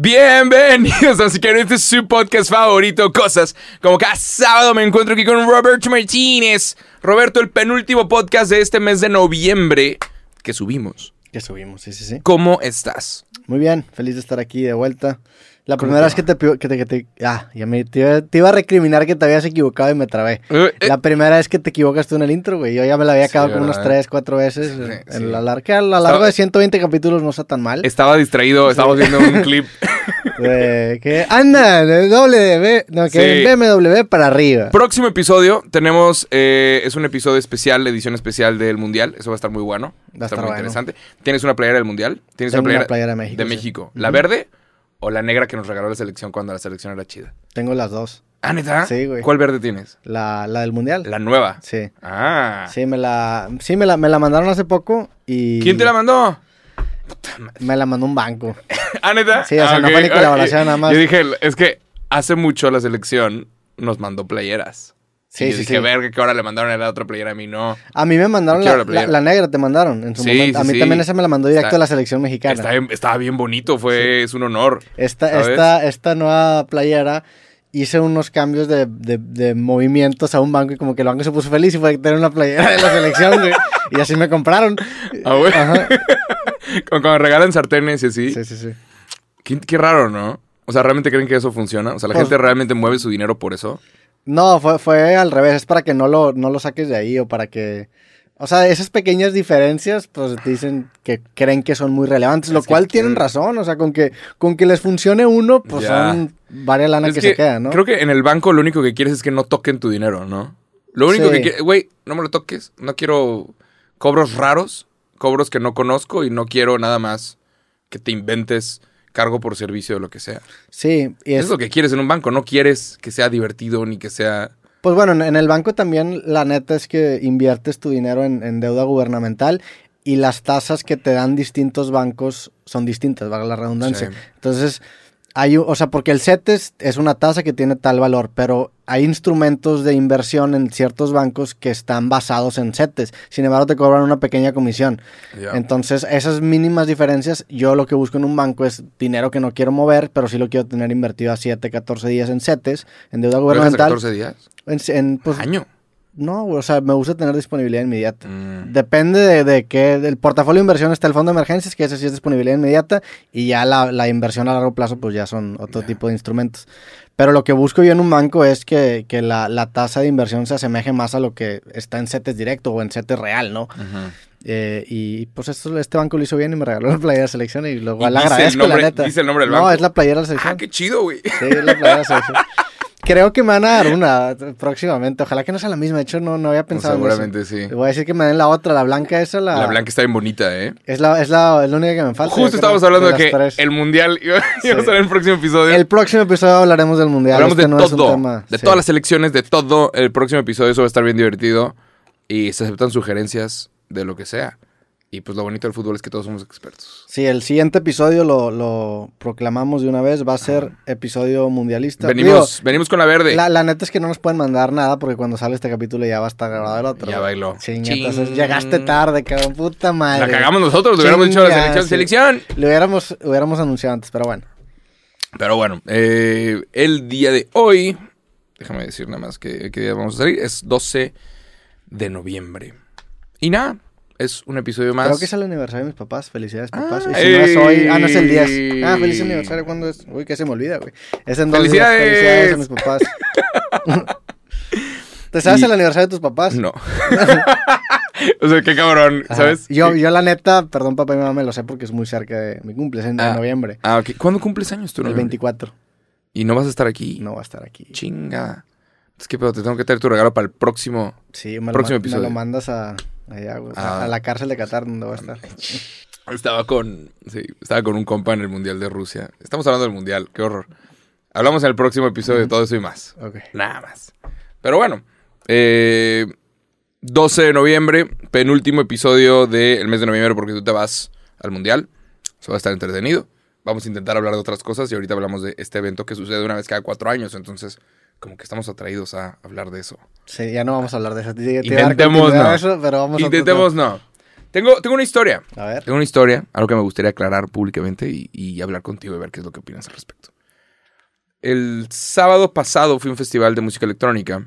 Bienvenidos a que este es su podcast favorito, Cosas. Como cada sábado me encuentro aquí con Roberto Martínez. Roberto, el penúltimo podcast de este mes de noviembre que subimos. Que subimos, sí, sí, sí. ¿Cómo estás? Muy bien, feliz de estar aquí de vuelta. La primera vez que te, que te, que te, ah, ya me, te, iba a recriminar que te habías equivocado y me trabé. Eh, eh. La primera vez que te equivocaste en el intro, güey. Yo ya me la había acabado como unas 3, 4 veces. Sí, en sí. la larga, que a lo largo de 120 capítulos no está tan mal. Estaba distraído, estábamos viendo un clip. De que anda, de W, no, que Sí. BMW para arriba. Próximo episodio tenemos, eh, es un episodio especial, edición especial del Mundial. Eso va a estar muy bueno. Va a estar muy bueno. interesante. ¿Tienes una playera del Mundial? ¿Tienes Tengo una playera, una playera de México, De sí. México. ¿La verde o la negra que nos regaló la selección cuando la selección era chida? Tengo las dos. Ah, ¿neta? Sí, güey. ¿Cuál verde tienes? La, la del mundial. La nueva. Sí. Ah. Sí, me la, sí me la, me la mandaron hace poco y... ¿Quién te la mandó? Me la mandó un banco. Ah, ¿neta? Sí, o sea, Ah, no ok. fue ni colaboración, nada más. Yo dije, es que hace mucho la selección nos mandó playeras. Sí, Y yo sí, dije, sí. verga, que ahora le mandaron a la otra playera a mí, no. A mí me mandaron la, negra, te mandaron en su Sí, momento. A mí sí. también esa me la mandó directo Está- a la selección mexicana. Está estaba bien bonito, fue, es un honor. Esta, ¿sabes? esta, esta nueva playera hice unos cambios de, de- de movimientos a un banco y como que el banco se puso feliz y fue tener una playera de la selección, güey. Y así me compraron. Ah, güey. Ajá. Cuando cuando regalan sartenes y así. Sí, sí, sí. Qué, qué raro, ¿no? O sea, ¿realmente creen que eso funciona? O sea, ¿la Pues- gente realmente mueve su dinero por eso? No, fue, fue al revés. Es para que no lo, no lo saques de ahí o para que... O sea, esas pequeñas diferencias, pues dicen que creen que son muy relevantes, lo que cual tienen razón. O sea, con que, con que les funcione uno, pues son varias lanas que, se quedan, ¿no? Creo que en el banco lo único que quieres es que no toquen tu dinero, ¿no? Lo único Sí. que quieres, güey, no me lo toques. No quiero cobros raros, cobros que no conozco y no quiero nada más que te inventes cargo por servicio o lo que sea. Sí, y Eso es, es lo que quieres en un banco. No quieres que sea divertido ni que sea... Pues bueno, en, en el banco también la neta es que inviertes tu dinero en, en deuda gubernamental y las tasas que te dan distintos bancos son distintas, valga la redundancia. Sí. Entonces, hay, o sea, porque el CETES es una tasa que tiene tal valor, pero hay instrumentos de inversión en ciertos bancos que están basados en CETES. Sin embargo, te cobran una pequeña comisión. Entonces, esas mínimas diferencias, yo lo que busco en un banco es dinero que no quiero mover, pero sí lo quiero tener invertido a 7, 14 días en CETES, en deuda ¿Lo dejas a gubernamental. 14 días? En, en, pues, ¿Año? No, o sea, me gusta tener disponibilidad inmediata. Mm. Depende de, de qué, del portafolio de inversión está el fondo de emergencias, que ese sí es disponibilidad inmediata, y ya la, la inversión a largo plazo, pues ya son otro Ya. tipo de instrumentos. Pero lo que busco yo en un banco es que, que la, la tasa de inversión se asemeje más a lo que está en CETES directo o en CETES real, ¿no? Eh, y pues esto, este banco lo hizo bien y me regaló la playera de selección y lo ¿Y cual el agradezco, nombre- la neta. dice el nombre del No, es la playera de la selección. Ah, qué chido, güey. Sí, es la playera de la selección. Creo que me van a dar una próximamente. Ojalá que no sea la misma. De hecho, no, no había pensado en eso. Seguramente sí. Voy a decir que me den la otra, la blanca esa. La, La blanca está bien bonita, ¿eh? Es la, es la, es la única que me falta. Justo estábamos hablando de, que tres. el mundial iba, iba a Sí. estar en el próximo episodio. El próximo episodio hablaremos del mundial. Hablamos este de no es un todo, tema- de sí. todas las selecciones, de todo. El próximo episodio eso va a estar bien divertido y se aceptan sugerencias de lo que sea. Y pues lo bonito del fútbol es que todos somos expertos. Sí, el siguiente episodio lo, lo proclamamos de una vez. Va a ser episodio mundialista. Venimos, venimos con la verde. La, la neta es que no nos pueden mandar nada porque cuando sale este capítulo ya va a estar grabado el otro. Ya bailó. Ching. entonces llegaste tarde, cabrón. Puta madre. La cagamos nosotros, le hubiéramos dicho a la selección. sí. Selección. Lo hubiéramos, hubiéramos anunciado antes, pero bueno. Pero bueno, eh, el día de hoy, déjame decir nada más que, qué día vamos a salir, es 12 de noviembre. Y nada, es un episodio más. Creo que es el aniversario de mis papás. Felicidades, papás. Ah, y si no es hoy. Ah, no es el 10. ey. Ah, feliz aniversario. ¿Cuándo es? Uy, que se me olvida, güey. Es en dos días. ¡Felicidades! Felicidades a mis papás. ¿Te sabes Y- el aniversario de tus papás? No. o sea, qué cabrón, Ajá. ¿sabes? Yo, yo, la neta, perdón, papá y mamá, me lo sé porque es muy cerca de mi cumple. Es en Ah. noviembre. Ah, ok. ¿Cuándo cumples años tú? El noviembre? 24. ¿Y no vas a estar aquí? No va a estar aquí. Chinga. Es que, pero te tengo que traer tu regalo para el próximo. Sí, me lo, Próximo ma- me episodio. lo mandas a, allá, güey, Ah. a la cárcel de Qatar donde va a estar. Estaba con. Sí, estaba con un compa en el Mundial de Rusia. Estamos hablando del Mundial, qué horror. Hablamos en el próximo episodio de todo eso y más. Nada más. Pero bueno, eh, 12 de noviembre, penúltimo episodio del mes de noviembre porque tú te vas al Mundial. Eso va a estar entretenido. Vamos a intentar hablar de otras cosas y ahorita hablamos de este evento que sucede una vez cada cuatro años. Entonces, como que estamos atraídos a hablar de eso. Sí, ya no vamos a hablar de eso. Te- te a Intentemos no. a eso, pero vamos a Intentemos no. Tengo, tengo una historia. A ver. Tengo una historia, algo que me gustaría aclarar públicamente y, y hablar contigo y ver qué es lo que opinas al respecto. El sábado pasado fui a un festival de música electrónica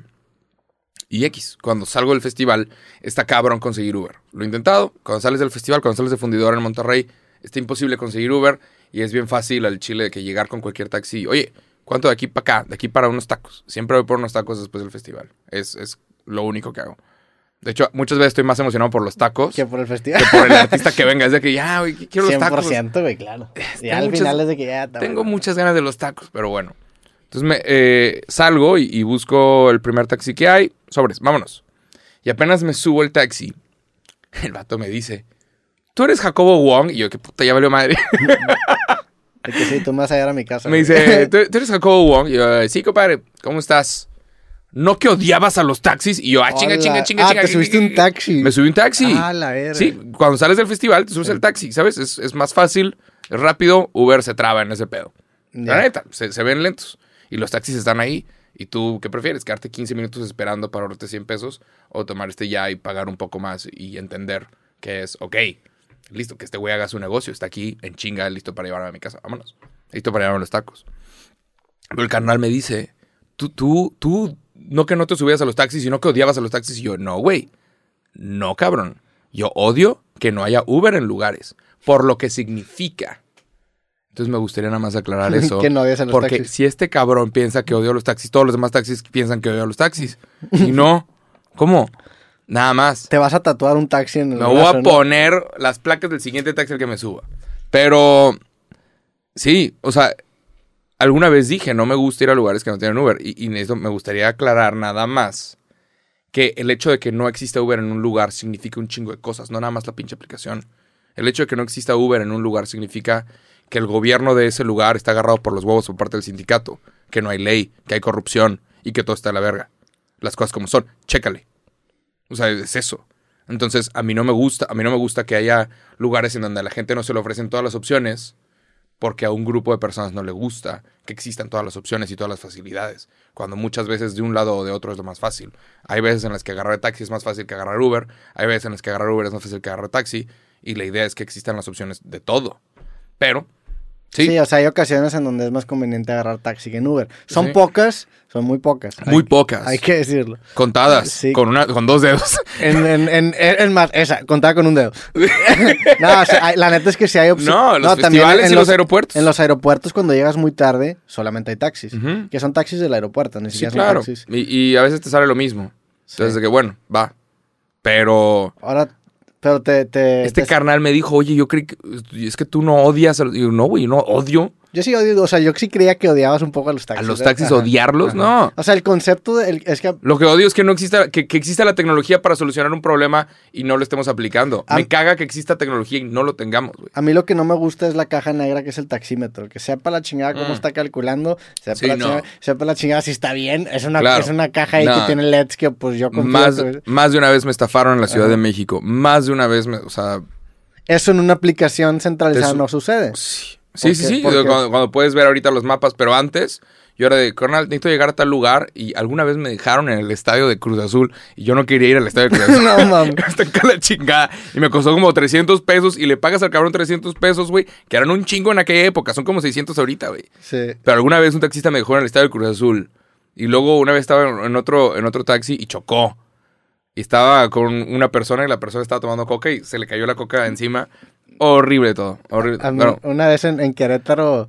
y X. Cuando salgo del festival, está cabrón conseguir Uber. Lo he intentado. Cuando sales del festival, cuando sales de fundidor en Monterrey, está imposible conseguir Uber y es bien fácil al chile de que llegar con cualquier taxi. Oye, ¿cuánto de aquí para acá? De aquí para unos tacos. Siempre voy por unos tacos después del festival. Es, es lo único que hago. De hecho, muchas veces estoy más emocionado por los tacos Que por el festival. que por el artista que venga. Es de que ya, güey, quiero los tacos. 100%, güey, claro. Y Tengo al muchas- final es de que ya... está Tengo muchas ganas de los tacos, pero bueno. Entonces me eh, salgo y, y busco el primer taxi que hay. Sobres, vámonos. Y apenas me subo el taxi, el vato me dice, ¿tú eres Jacobo Wong? Y yo, qué puta, ya valió madre. Que sí, tú me vas a mi casa. me dice, ¿tú, tú eres Jacobo Wong? Y yo, sí, compadre, ¿cómo estás? ¿No que odiabas a los taxis? Y yo, ah, chinga, Hola. chinga, chinga, Ah, chinga. te subiste un taxi. Me subí un taxi. Ah, la verga. Sí, cuando sales del festival, te subes el taxi, ¿sabes? Es, es más fácil, es rápido, Uber se traba en ese pedo. La neta, se, se ven lentos. Y los taxis están ahí. ¿Y tú qué prefieres? ¿Quedarte 15 minutos esperando para ahorrarte 100 pesos? ¿O tomar este ya y pagar un poco más y entender que es, ok, listo, que este güey haga su negocio, está aquí en chinga, listo para llevarme a mi casa, vámonos. Listo para llevarme los tacos. Pero el carnal me dice, tú, tú, tú, no que no te subías a los taxis, sino que odiabas a los taxis. Y yo, no, güey, no, cabrón. Yo odio que no haya Uber en lugares, por lo que significa. Entonces me gustaría nada más aclarar eso. Que no odias a los porque taxis. si este cabrón piensa que odio a los taxis, todos los demás taxis piensan que odio a los taxis. Y no, ¿cómo? Nada más. Te vas a tatuar un taxi en el Me voy a ¿no? poner las placas del siguiente taxi al que me suba. Pero, sí, o sea, alguna vez dije, no me gusta ir a lugares que no tienen Uber. Y, y en eso me gustaría aclarar nada más que el hecho de que no exista Uber en un lugar significa un chingo de cosas, no nada más la pinche aplicación. El hecho de que no exista Uber en un lugar significa que el gobierno de ese lugar está agarrado por los huevos por parte del sindicato, que no hay ley, que hay corrupción y que todo está a la verga. Las cosas como son, chécale. O sea, es eso. Entonces, a mí no me gusta, a mí no me gusta que haya lugares en donde a la gente no se le ofrecen todas las opciones porque a un grupo de personas no le gusta que existan todas las opciones y todas las facilidades, cuando muchas veces de un lado o de otro es lo más fácil. Hay veces en las que agarrar taxi es más fácil que agarrar Uber, hay veces en las que agarrar Uber es más fácil que agarrar taxi, y la idea es que existan las opciones de todo. Pero, sí, Sí. o sea, hay ocasiones en donde es más conveniente agarrar taxi que en Uber. Son Sí. pocas, son muy pocas. muy hay, pocas, Hay que decirlo. contadas, Sí. con, una, con dos dedos. En, en, en, en- en más, esa, contaba con un dedo. no, o sea, hay- la neta es que si hay opciones. No, los festivales y los aeropuertos. En los aeropuertos, cuando llegas muy tarde, solamente hay taxis. Que son taxis del aeropuerto, ni Sí, siquiera claro. son taxis. Y, y a veces te sale lo mismo. Entonces, de que bueno, va. Pero Ahora, pero te. te este te- carnal me dijo, oye, yo creí que es que tú no odias. A los... Digo, no, güey, yo no odio Yo sí odio, o sea, yo sí creía que odiabas un poco a los a taxis. los ¿eh? taxis, Ajá. odiarlos, Ajá. no. O sea, el concepto de, el- es que Lo que odio es que no exista, que, que exista la tecnología para solucionar un problema y no lo estemos aplicando. Me caga que exista tecnología y no lo tengamos, güey. a mí lo que no me gusta es la caja negra que es el taxímetro. Que sepa la chingada cómo Mm. está calculando, sepa, Sí, la no. chingada, sepa la chingada si está bien. Es una, Claro. es una caja ahí No. que tiene LEDs que pues yo confío Más, que- más de una vez me estafaron en la Ciudad Ajá. de México. Más de una vez me, o sea, Eso en una aplicación centralizada Eso- no sucede. sí. ¿Por Sí, sí, sí. Cuando, cuando puedes ver ahorita los mapas, pero antes, yo era de, carnal, necesito llegar a tal lugar y alguna vez me dejaron en el estadio de Cruz Azul y yo no quería ir al estadio de Cruz Azul. no mames. Hasta acá la chingada. Y me costó como 300 pesos y le pagas al cabrón 300 pesos, güey, que eran un chingo en aquella época. Son como 600 ahorita, güey. Sí. Pero alguna vez un taxista me dejó en el estadio de Cruz Azul. Y luego una vez estaba en- en otro, en otro taxi y chocó. Y estaba con una persona y la persona estaba tomando coca y se le cayó la coca encima. Horrible todo. Horrible. A mí, Bueno, una vez en, en Querétaro,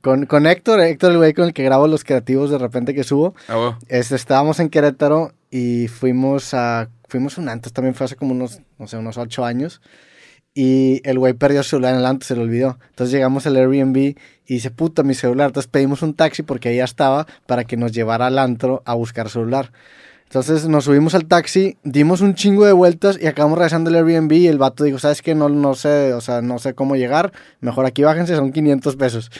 con, con Héctor, Héctor el güey con el que grabo los creativos de repente que subo, ah, bueno. este, estábamos en Querétaro y fuimos a, fuimos un antes, también fue hace como unos, no sé, unos ocho años. Y el güey perdió su celular en el antes, se lo olvidó. Entonces llegamos al Airbnb y dice, puta, mi celular. Entonces pedimos un taxi porque ahí ya estaba para que nos llevara al antro a buscar celular. Entonces nos subimos al taxi, dimos un chingo de vueltas y acabamos regresando al Airbnb y el vato dijo, ¿sabes qué? No, no sé, o sea, no sé cómo llegar, mejor aquí bájense, son 500 pesos.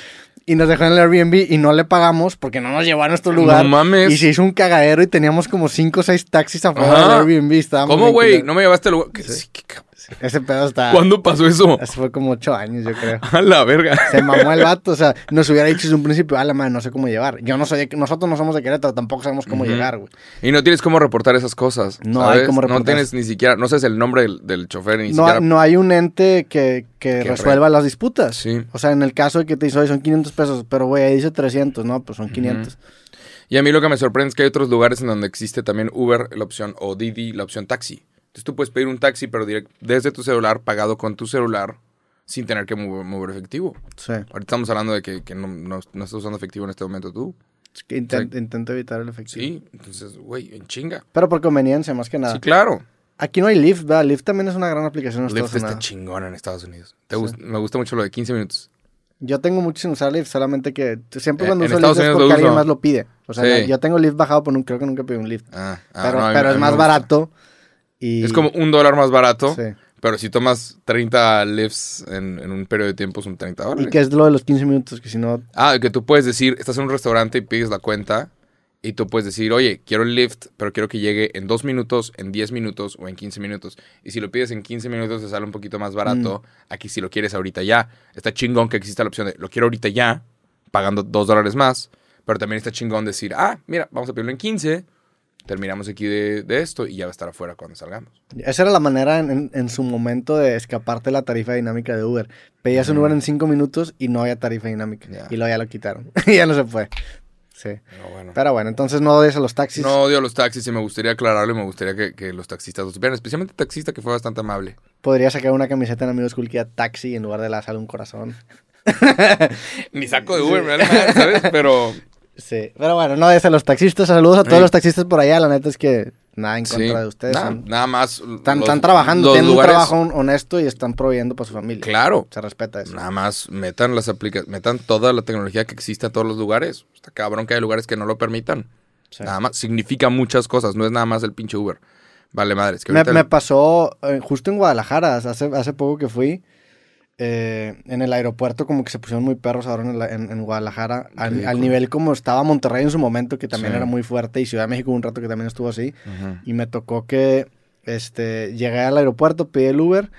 Y nos dejó en el Airbnb y no le pagamos porque no nos llevó a nuestro lugar. No mames. Y se hizo un cagadero y teníamos como 5 o 6 taxis afuera Ajá. del Airbnb. Estábamos ¿Cómo, güey? No me llevaste al lugar. Sí. qué cabrón. Ese pedo está. ¿Cuándo pasó eso? Eso fue como ocho años, yo creo. A la verga. Se mamó el vato, o sea, nos hubiera dicho desde un principio, ah, la madre, no sé cómo llevar. Yo no soy, de- nosotros no somos de Querétaro, tampoco sabemos cómo llegar, güey. Y no tienes cómo reportar esas cosas. No ¿sabes? hay cómo No reportar. tienes ni siquiera, no sabes el nombre del, del chofer ni No, siquiera. no hay un ente que, resuelva las disputas. Sí. O sea, en el caso de que te dice, oye, son 500 pesos, pero güey, ahí dice 300, no, pues son 500. Y a mí lo que me sorprende es que hay otros lugares en donde existe también Uber, la opción, o Didi, la opción taxi. Entonces tú puedes pedir un taxi, pero desde tu celular, pagado con tu celular, sin tener que mover, mover efectivo. Sí. Ahorita estamos hablando de que, que no, no- no estás usando efectivo en este momento tú. Es que intenta evitar el efectivo. Sí, entonces, güey, en chinga. Pero por conveniencia, más que nada. Sí, claro. Aquí no hay Lyft, ¿verdad? Lyft también es una gran aplicación en Lyft Estados está Unidos. chingón en Estados Unidos. Te Sí. gust- me gusta mucho lo de 15 minutos. Yo tengo mucho sin usar Lyft, solamente que siempre Eh, cuando en uso Estados Lyft es porque alguien más lo pide. O sea, Sí. yo tengo Lyft bajado, pero creo que nunca pedí un Lyft. Ah, ah, pero no, es más gusta. Y... Es como un dólar más barato, Sí. pero si tomas 30 lifts en, en un periodo de tiempo son 30 dólares. Y que es lo de los 15 minutos, que si no... Ah, que tú puedes decir, estás en un restaurante y pides la cuenta y tú puedes decir, oye, quiero el lift, pero quiero que llegue en 2 minutos, en 10 minutos o en 15 minutos. Y si lo pides en 15 minutos te sale un poquito más barato. Mm. Aquí si lo quieres ahorita ya. Está chingón que exista la opción de, lo quiero ahorita ya, pagando 2 dólares más. Pero también está chingón decir, ah, mira, vamos a pedirlo en 15, terminamos aquí de, de esto y ya va a estar afuera cuando salgamos. Esa era la manera en, en- en su momento de escaparte de la tarifa dinámica de Uber. Pedías un. Uber en 5 minutos y no había tarifa dinámica. Y luego ya lo quitaron. y ya no se fue. Sí. Pero bueno. Pero bueno, entonces no odies a los taxis. No odio a los taxis y me gustaría aclararlo y me gustaría que, que los taxistas lo supieran, especialmente el taxista que fue bastante amable. Podría sacar una camiseta en Amigos Cool que taxi en lugar de la sala un corazón. Ni saco de Uber, madre, ¿sabes? Pero Sí. Pero bueno, no odies a los taxistas. Saludos a todos Sí. los taxistas por allá. La neta es que nada en sí, contra de ustedes. nada, son- nada más. están, los- están trabajando, tienen lugares- un trabajo hon- honesto y están proveyendo para su familia. Claro. Se respeta eso. Nada más metan las aplicaciones, metan toda la tecnología que existe a todos los lugares. Está cabrón que hay lugares que no lo permitan. Sí. Nada más, significa muchas cosas, no es nada más el pinche Uber. Vale, madre, es que Me, me pasó eh, justo en Guadalajara, hace, hace poco que fui, eh, en el aeropuerto como que se pusieron muy perros ahora en, el- en- en Guadalajara, al, nivel como estaba Monterrey en su momento, que también Sí. era muy fuerte, y Ciudad de México un rato que también estuvo así, y me tocó que este, llegué al aeropuerto, pedí el Uber,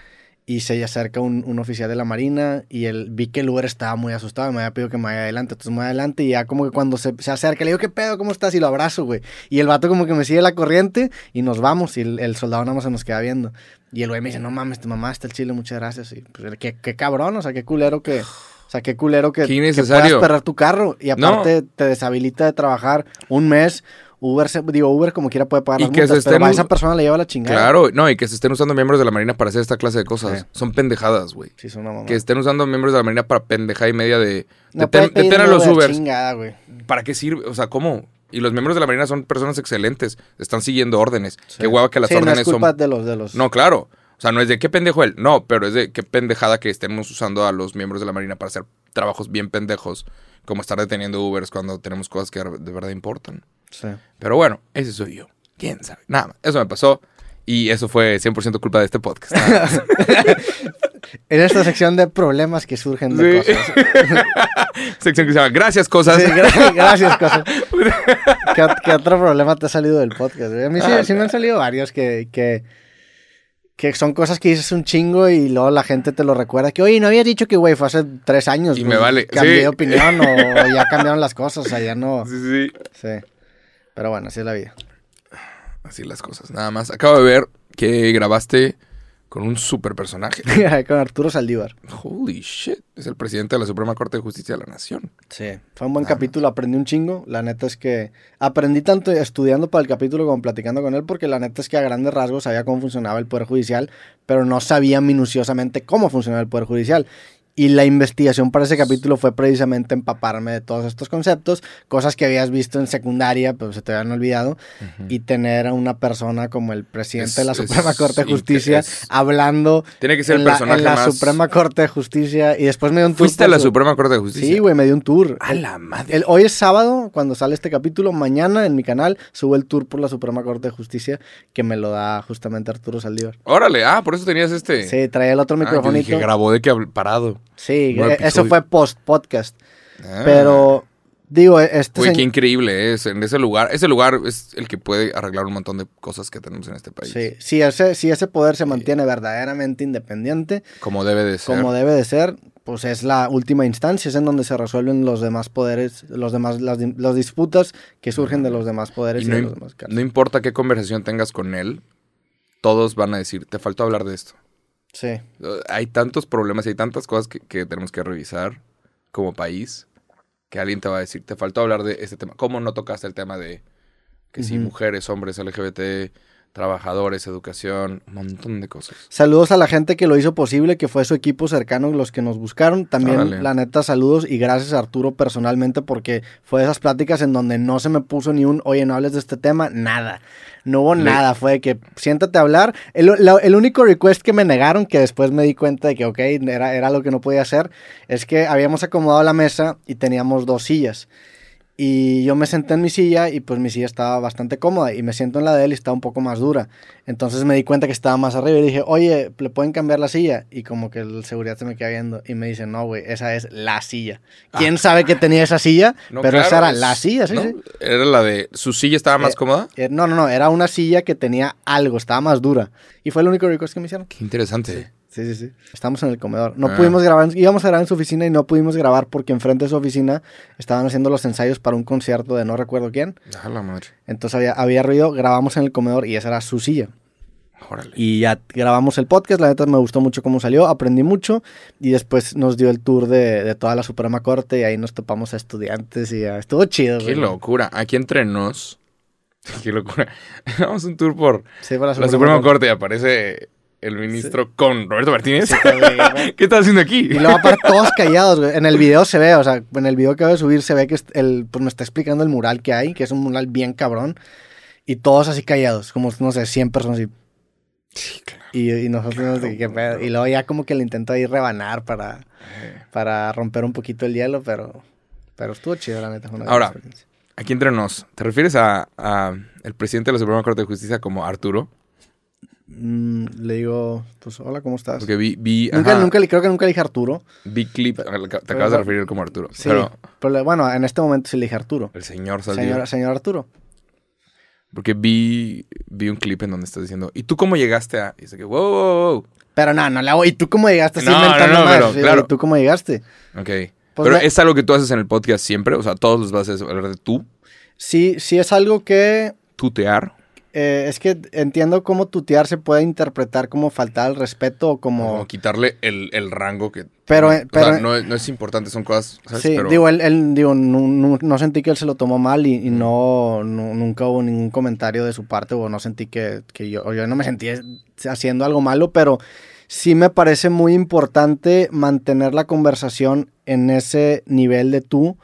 y se acerca un, un oficial de la Marina, y él, vi que el Uber estaba muy asustado, me había pedido que me vaya adelante, entonces me voy adelante, y ya como que cuando se, se acerca, le digo, ¿qué pedo? ¿Cómo estás? Y lo abrazo, güey. Y el vato como que me sigue la corriente, y nos vamos, y el, el soldado nada más se nos queda viendo. Y el güey me dice, no mames, te mamaste el chile, muchas gracias. Y pues, qué, qué cabrón, o sea, qué culero que... O sea, qué culero que, Qué que puedas perder tu carro. Y aparte te deshabilita de trabajar un mes. Uber, se- digo, Uber como quiera puede pagar Y las que se multas, pero estén a esa persona le lleva la chingada. Claro, no, y que se estén usando miembros de la Marina para hacer esta clase de cosas. Sí. Son pendejadas, güey. Sí, es una mamá. Que estén usando miembros de la Marina para pendejada y media de... No pedir detén a un los Uber, chingada. ¿Para qué sirve? O sea, ¿cómo? Y los miembros de la Marina son personas excelentes. Están siguiendo órdenes. Qué hueva que las Sí, no órdenes es culpa son... de los, de los... No, claro. O sea, no es de qué pendejo él. No, pero es de qué pendejada que estemos usando a los miembros de la Marina para hacer trabajos bien pendejos. Como estar deteniendo Ubers cuando tenemos cosas que de verdad importan. Sí. Pero bueno, ese soy yo. ¿Quién sabe? Nada. Eso me pasó. Y eso fue 100% culpa de este podcast. En esta sección de problemas que surgen de Sí. cosas. Sección que se llama Gracias, cosas. Sí, gra- gracias, cosas. ¿Qué, ot- qué otro problema te ha salido del podcast? A mí sí, Ah, sí me han salido varios que, que, que son cosas que dices un chingo y luego la gente te lo recuerda. Que, oye, no habías dicho que, güey, fue hace tres años. Y pues, me vale, Cambié de opinión o, ya cambiaron las cosas. O sea, ya no. Sí, sí. Sí. Pero bueno, así es la vida. Así las cosas. Nada más. Acabo de ver que grabaste con un super personaje. Con Arturo Saldívar. Holy shit. Es el presidente de la Suprema Corte de Justicia de la Nación. Sí. Fue un buen Ah. capítulo, aprendí un chingo. La neta es que aprendí tanto estudiando para el capítulo como platicando con él, porque la neta es que a grandes rasgos sabía cómo funcionaba el Poder Judicial, pero no sabía minuciosamente cómo funcionaba el Poder Judicial. Y la investigación para ese capítulo fue precisamente empaparme de todos estos conceptos, cosas que habías visto en secundaria, pero se te habían olvidado, y tener a una persona como el presidente Es- de la Suprema Corte de Justicia es- hablando Tiene que ser en el la, personaje en la más. Suprema Corte de Justicia y después me dio un tour. ¿Fuiste a la su- Suprema Corte de Justicia? Sí, güey, me dio un tour. A El- la madre. el- hoy es sábado, cuando sale este capítulo. Mañana en mi canal subo el tour por la Suprema Corte de Justicia que me lo da justamente Arturo Saldívar. Órale, ah, por eso tenías este. Sí, traía el otro Ah, microfonito. dije, grabó de que parado. Sí, eh, eso fue post podcast. Ah. Pero Digo, este señ- qué increíble es. En ese lugar, ese lugar es el que puede arreglar un montón de cosas que tenemos en este país. Sí, si ese, si ese poder se mantiene verdaderamente independiente, Como debe de ser. como debe de ser, pues es la última instancia, es en donde se resuelven los demás poderes, los demás, las, di- las disputas que surgen de los demás poderes Y y, no, de los demás casos. no importa qué conversación tengas con él, todos van a decir, te faltó hablar de esto. Sí, Hay tantos problemas y hay tantas cosas que, que tenemos que revisar como país que alguien te va a decir, te faltó hablar de este tema. ¿Cómo no tocaste el tema de que si mujeres, hombres, LGBT, trabajadores, educación, un montón de cosas? Saludos a la gente que lo hizo posible, que fue su equipo cercano los que nos buscaron. También, Órale. la neta, saludos y gracias a Arturo personalmente porque fue de esas pláticas en donde no se me puso ni un, oye, no hables de este tema, nada. No hubo Le- nada, fue de que siéntate a hablar. El, la- el único request que me negaron, que después me di cuenta de que, ok, era, era lo que no podía hacer, es que habíamos acomodado la mesa y teníamos dos sillas. Y yo me senté en mi silla y pues mi silla estaba bastante cómoda y me siento en la de él y está un poco más dura. Entonces me di cuenta que estaba más arriba y dije, oye, ¿le pueden cambiar la silla? Y como que el seguridad se me queda viendo y me dice, no, güey, esa es la silla. ¿Quién sabe que tenía esa silla? Ah. No, Pero claro, esa era la silla, sí, ¿no? sí. Era la de, ¿su silla estaba más Eh, cómoda? Eh, no, no, no, era una silla que tenía algo, estaba más dura. Y fue el único request que me hicieron. Qué interesante. Sí, sí, sí. Estamos en el comedor. No Ah. pudimos grabar, íbamos a grabar en su oficina y no pudimos grabar porque enfrente de su oficina estaban haciendo los ensayos para un concierto de no recuerdo quién. A la madre. Entonces había, había ruido, grabamos en el comedor y esa era su silla. Órale. Y ya grabamos el podcast, la neta me gustó mucho cómo salió, aprendí mucho y después nos dio el tour de, de toda la Suprema Corte y ahí nos topamos a estudiantes y ya, estuvo chido. Qué güey. locura. Aquí entre nos. Qué locura. Vamos a un tour por Sí, por la la Suprema Corte y aparece el ministro con Roberto Martínez. Sí. ¿Qué estás haciendo aquí? Y luego aparte todos callados, güey. En el video se ve, o sea, en el video que voy a subir se ve que el, pues me está explicando el mural que hay, que es un mural bien cabrón. Y todos así callados, como, no sé, 100 personas así. Sí, claro. Y, y nosotros nos de qué pedo. Y luego ya como que le intento ahí rebanar para, para romper un poquito el hielo, pero, pero estuvo chido, la neta. una Ahora. Aquí entre nos. ¿Te refieres a, a el presidente de la Suprema Corte de Justicia como Arturo? Mm, le digo, pues hola, ¿cómo estás? Porque vi, vi, Nunca, ajá, nunca, creo que nunca le dije Arturo. vi clip. Te pero- acabas de referir como Arturo. Sí, Pero bueno, en este momento sí le dije Arturo. el señor Saldívar. Señor, señor Arturo. Porque vi, vi un clip en donde estás diciendo, ¿y tú cómo llegaste a...? Y dice que, wow, wow, wow. Pero no, no le hago. ¿Y tú cómo llegaste? No, no, no, más. pero, claro. ¿Y tú cómo llegaste? Ok. Pues Pero es algo que tú haces en el podcast siempre. O sea, todos los vas a hablar de tú, Sí, sí es algo que tutear. Eh, es que entiendo cómo tutear se puede interpretar como faltar al respeto o como... Como quitarle el, el rango que... Pero, tiene. eh, sea, pero- no, es- no es importante, son cosas... ¿sabes? Sí, Pero- digo, él, él, digo no, no- no sentí que él se lo tomó mal y, y no, no- nunca hubo ningún comentario de su parte o no sentí que, que yo, yo no me sentí haciendo algo malo, pero sí me parece muy importante mantener la conversación en ese nivel de tú,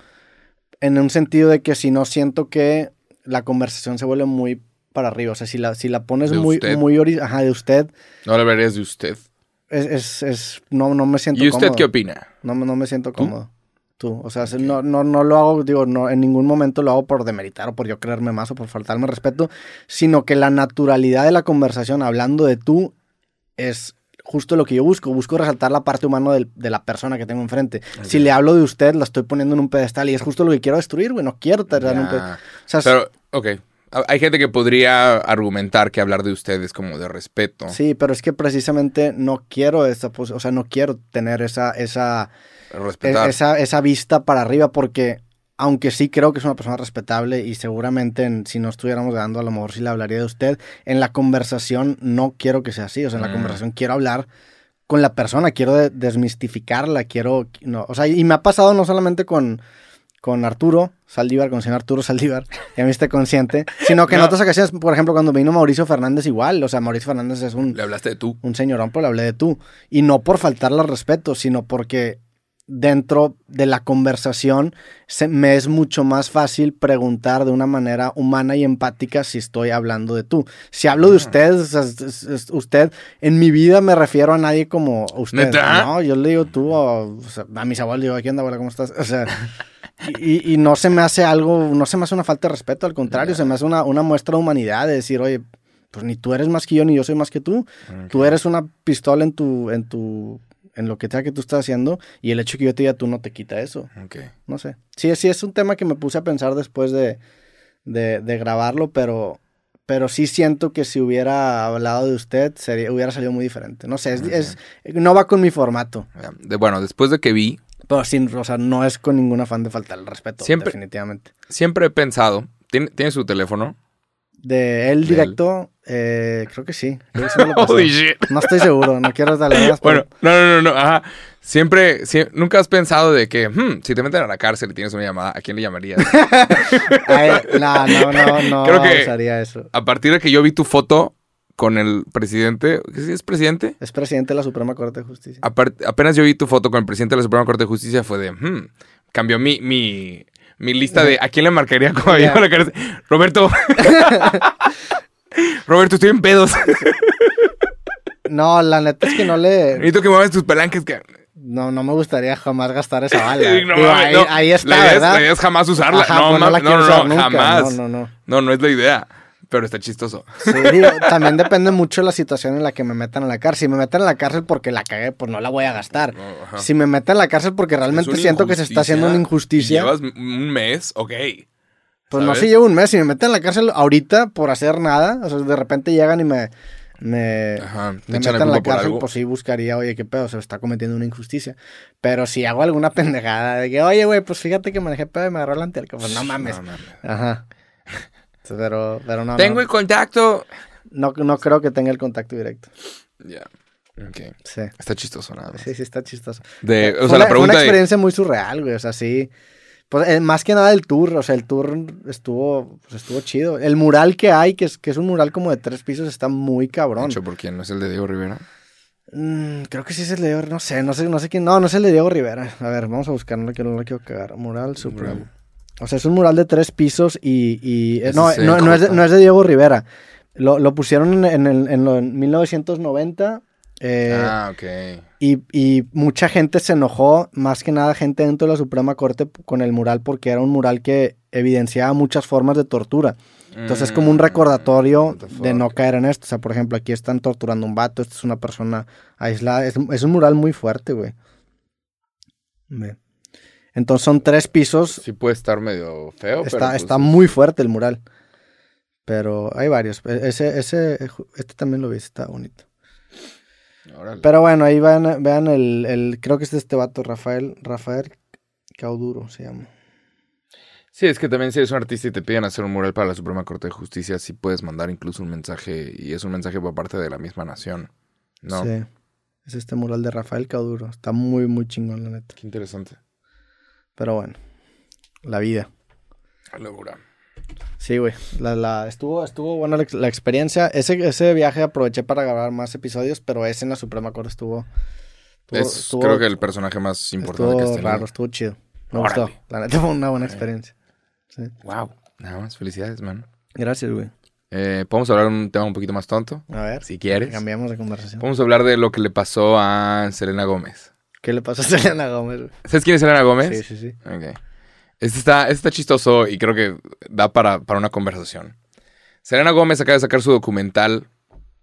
en un sentido de que si no siento que la conversación se vuelve muy para arriba, o sea, si la, si la pones De muy, usted. muy ajá, de usted, No le hablarías de usted. es, es, es- no, no me siento ¿Y usted cómodo. qué opina? No, me- no me siento cómodo. Tú, o sea, se- no, no, no lo hago, digo, no, en ningún momento lo hago por demeritar o por yo creerme más o por faltarme respeto, sino que la naturalidad de la conversación hablando de tú es justo lo que yo busco. Busco resaltar la parte humana del- de la persona que tengo enfrente. Si le hablo de usted, la estoy poniendo en un pedestal y es justo lo que quiero destruir, güey. No quiero tener un pedestal. O sea, Pero, ok. Hay gente que podría argumentar que hablar de usted es como de respeto. sí, pero es que precisamente no quiero esa, o sea, no quiero tener esa, esa, Respetar. E- esa, esa vista para arriba porque aunque sí creo que es una persona respetable y seguramente en- si no estuviéramos grabando a lo mejor sí le hablaría de usted, en la conversación no quiero que sea así, o sea, en la Mm. conversación quiero hablar con la persona, quiero de- desmistificarla, quiero, no, o sea, y me ha pasado no solamente con, con Arturo Saldívar, con el señor Arturo Saldívar, ya me esté consciente, sino que en otras ocasiones, por ejemplo, cuando vino Mauricio Fernández igual, o sea, Mauricio Fernández es un, Le hablaste de tú. un señorón, pero le hablé de tú. Y no por faltarle al respeto, sino porque dentro de la conversación se, me es mucho más fácil preguntar de una manera humana y empática si estoy hablando de tú. Si hablo de usted, es- es- usted, en mi vida me refiero a nadie como usted. ¿Neta? No, yo le digo tú, o, o sea, a mis abuelos digo, ¿qué onda, abuela? ¿Cómo estás? O sea, y, y no se me hace algo, no se me hace una falta de respeto, al contrario, se me hace una, una muestra de humanidad, de decir, oye, pues ni tú eres más que yo, ni yo soy más que tú. Tú eres una pistola en tu, en tu, en lo que sea que tú estás haciendo y el hecho que yo te diga tú no te quita eso. Ok. No sé. Sí, sí, es un tema que me puse a pensar después de, de, de grabarlo, pero, pero sí siento que si hubiera hablado de usted, sería, hubiera salido muy diferente. No sé, es, es- no va con mi formato. Bueno, después de que vi, Pero sin, o sea, no es con ningún afán de faltar el respeto, Siempre- definitivamente. siempre he pensado, ¿tiene, ¿tiene su teléfono? De él directo, eh, creo que sí. Creo que sí me lo pasó. Holy shit. No estoy seguro, no quiero darle más. Bueno, no, no, no, no, ajá. Siempre, sie- nunca has pensado de que, hmm, si te meten a la cárcel y tienes una llamada, ¿a quién le llamarías? Ay, no, no, no, no Creo que- usaría eso. a partir de que yo vi tu foto con el presidente, ¿qué sí es presidente? Es presidente de la Suprema Corte de Justicia. Apar- apenas yo vi tu foto con el presidente de la Suprema Corte de Justicia, fue de, hmm, cambió mi, mi, mi lista de a quién le marcaría a la cárcel. Roberto. Roberto, estoy en pedos. No, la neta es que no le. Necesito que muevas tus palanques. Que... No, no me gustaría jamás gastar esa bala. No, Digo, ahí, no. ahí está, la idea, es, ¿verdad? la idea es jamás usarla. Ajá, no, pues ma- la no, no, usar no, nunca. jamás. No, no, no. No, no es la idea. Pero está chistoso. Sí, digo, también depende mucho de la situación en la que me metan a la cárcel. Si me meten a la cárcel porque la cagué, pues no la voy a gastar. No. Si me meten a la cárcel porque realmente siento que se está haciendo una injusticia, Llevas un mes, ok. pues no si llevo un mes. Si me meten a la cárcel ahorita por hacer nada, o sea, de repente llegan y me, me, Ajá, me meten a la cárcel, pues sí buscaría, oye, qué pedo, se está cometiendo una injusticia. Pero si hago alguna pendejada de que, oye, güey, pues fíjate que manejé pedo y me agarró la antialca, pues no mames. No mames. Ajá. Pero, pero no, Tengo no, el contacto. no, no creo que tenga el contacto directo. Ya. Ok. Sí. Está chistoso nada más. Sí, sí, está chistoso. De, o Fue sea, una- la fue pregunta una de. experiencia muy surreal, güey. O sea, sí. Pues, eh, más que nada el tour, o sea, el tour estuvo, pues, estuvo chido. El mural que hay, que es, que es un mural como de tres pisos, está muy cabrón. Hecho por quién, ¿no es el de Diego Rivera? Mm, creo que sí es el de Diego, no sé, no sé, no sé quién. No, no es el de Diego Rivera. A ver, vamos a buscar, no lo quiero, no lo quiero cagar. Mural Supremo. O sea, es un mural de tres pisos y... y- eh, no, es no, no es de, no es de Diego Rivera. Lo, lo pusieron en, en, el- en lo- en 1990. eh, ah, ok. y, y mucha gente se enojó, más que nada gente dentro de la Suprema Corte con el mural porque era un mural que evidenciaba muchas formas de tortura. Entonces es como un Mm, recordatorio de no caer en esto. O sea, por ejemplo, aquí están torturando a un vato, esta es una persona aislada. Es, es un mural muy fuerte, güey. Ve. Entonces son tres pisos. Sí puede estar medio feo, está pero. pues, está muy fuerte el mural. Pero hay varios. E- Ese, ese, este también lo vi, está bonito. órale. Pero bueno, ahí vean, vean el, el, creo que es este vato, Rafael, Rafael Cauduro se llama. Sí, es que también si eres un artista y te piden hacer un mural para la Suprema Corte de Justicia, sí puedes mandar incluso un mensaje y es un mensaje por parte de la misma nación. ¿No? Sí. Es este mural de Rafael Cauduro. Está muy, muy chingón, la neta. Qué interesante. Pero bueno, la vida. Locura. Sí, güey. La, la, estuvo, estuvo buena la, ex- la experiencia. Ese, ese viaje aproveché para grabar más episodios, pero ese en la Suprema Corte estuvo. estuvo- Es estuvo- creo que el personaje más importante que estuvo tenido. raro, estuvo chido. Me Órale. gustó. La neta fue una buena experiencia. Sí. Wow. Nada más, felicidades, man. Gracias, güey. Eh, Podemos hablar de un tema un poquito más tonto, A ver. si quieres. Cambiamos de conversación. Podemos hablar de lo que le pasó a Selena Gómez. ¿Qué le pasó a Selena Gómez? güey? ¿Sabes quién es Selena Gómez? Sí, sí, sí. Ok. Este está, este está chistoso y creo que da para, para una conversación. Selena Gómez acaba de sacar su documental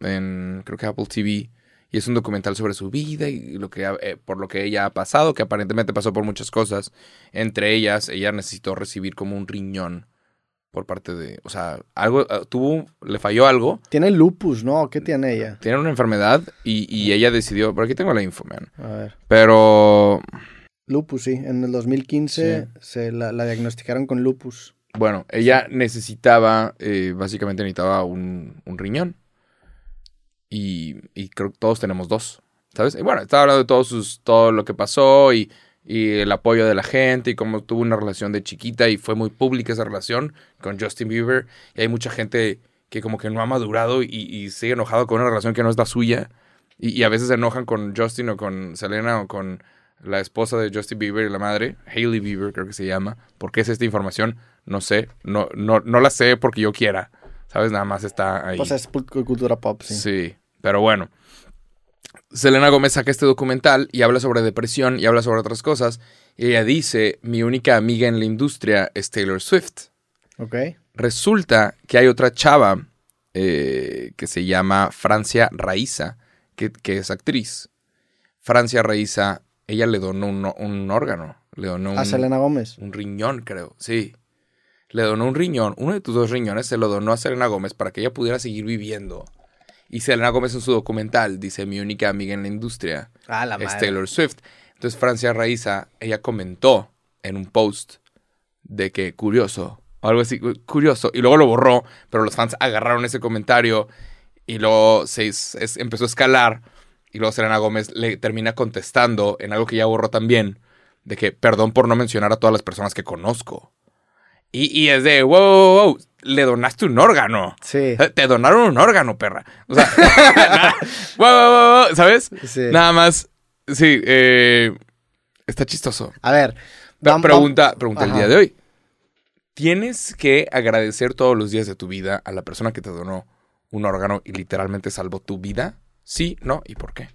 en, creo que Apple TV, y es un documental sobre su vida y lo que, eh, por lo que ella ha pasado, que aparentemente pasó por muchas cosas. Entre ellas, ella necesitó recibir como un riñón por parte de, o sea, algo, eh, tuvo, le falló algo, Tiene lupus, ¿no? ¿Qué tiene ella? tiene una enfermedad y, y ella decidió, por aquí tengo la info, man. A ver. Pero Lupus, sí. En el 2015 se la, la diagnosticaron con lupus. Bueno, ella necesitaba, eh, básicamente necesitaba un, un riñón. Y, y creo que todos tenemos dos, ¿sabes? Y bueno, estaba hablando de todos sus, todo lo que pasó y, y el apoyo de la gente y cómo tuvo una relación de chiquita y fue muy pública esa relación con Justin Bieber. Y hay mucha gente que como que no ha madurado y, y sigue enojado con una relación que no es la suya. Y, y a veces se enojan con Justin o con Selena o con la esposa de Justin Bieber y la madre, Hailey Bieber creo que se llama. ¿Por qué es esta información? No sé. No, no, no la sé porque yo quiera. ¿Sabes? Nada más está ahí. Pues es cultura pop, sí. Sí, pero bueno. Selena Gómez saca este documental y habla sobre depresión y habla sobre otras cosas. Y ella dice, mi única amiga en la industria es Taylor Swift. Ok. Resulta que hay otra chava eh, que se llama Francia Raiza, que, que es actriz. Francia Reiza, ella le donó un, un órgano. Le donó un, A Selena Gómez. un riñón, creo. Sí. Le donó un riñón. Uno de tus dos riñones se lo donó a Selena Gómez para que ella pudiera seguir viviendo. Y Selena Gómez en su documental dice, mi única amiga en la industria Ah, la es madre. Taylor Swift. Entonces Francia Raíza, ella comentó en un post de que curioso, o algo así, curioso, y luego lo borró, pero los fans agarraron ese comentario y luego se es- empezó a escalar y luego Selena Gómez le termina contestando en algo que ya borró también, de que perdón por no mencionar a todas las personas que conozco. Y, y es de, wow, wow, wow, le donaste un órgano. Sí. Te donaron un órgano, perra. O sea, nada, wow, wow, wow, wow, ¿sabes? Sí. Nada más, sí, eh, está chistoso. A ver. Pregunta pregunta el día de hoy. ¿Tienes que agradecer todos los días de tu vida a la persona que te donó un órgano y literalmente salvó tu vida? Sí, no, ¿y por qué?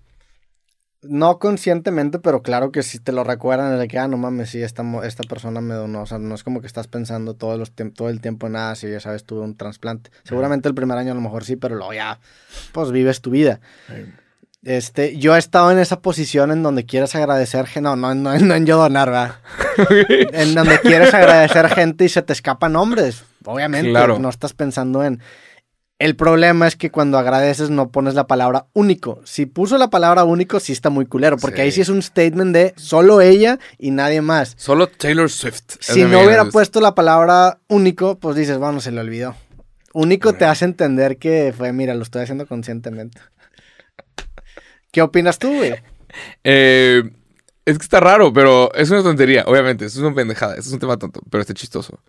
No conscientemente, pero claro que si te lo recuerdan, de que, ah, no mames, sí, esta, esta persona me donó. O sea, no es como que estás pensando todos los todo el tiempo en nada, si ya sabes, tuve un trasplante. Seguramente el primer año a lo mejor sí, pero luego ya, pues vives tu vida. Este, yo he estado en esa posición en donde quieres agradecer, no, no, no, no en yo donar, ¿verdad? en donde quieres agradecer gente y se te escapan nombres. Obviamente, Claro. no estás pensando en. El problema es que cuando agradeces no pones la palabra único. Si puso la palabra único, sí está muy culero, porque Sí. ahí sí es un statement de solo ella y nadie más. Solo Taylor Swift. Si no hubiera puesto la palabra único, pues dices, bueno, se le olvidó. Único te hace entender que fue, mira, lo estoy haciendo conscientemente. ¿Qué opinas tú, güey? Eh, es que está raro, pero es una tontería, obviamente. Eso es una pendejada. Eso es un tema tonto, pero está chistoso.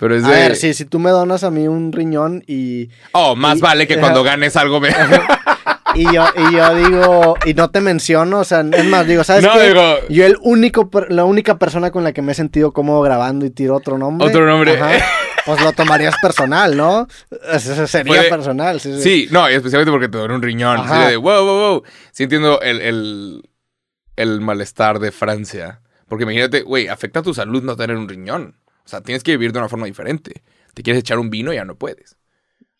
Pero es A ver, sí, si tú me donas a mí un riñón y, Oh, más Y- vale que Ajá. cuando ganes algo me... y yo, y yo digo, y no te menciono, o sea, es más, digo, ¿sabes No, qué? digo- Yo el único, la única persona con la que me he sentido cómodo grabando y tiro otro nombre. Otro nombre. pues lo tomarías personal, ¿no? Eso sería Puede- personal, sí, sí. Sí, no, y especialmente porque te doné un riñón. Ajá. Así de, wow, wow, wow. Sí entiendo el, el, el malestar de Francia. Porque imagínate, güey, afecta a tu salud no tener un riñón. O sea, tienes que vivir de una forma diferente. Te quieres echar un vino y ya no puedes.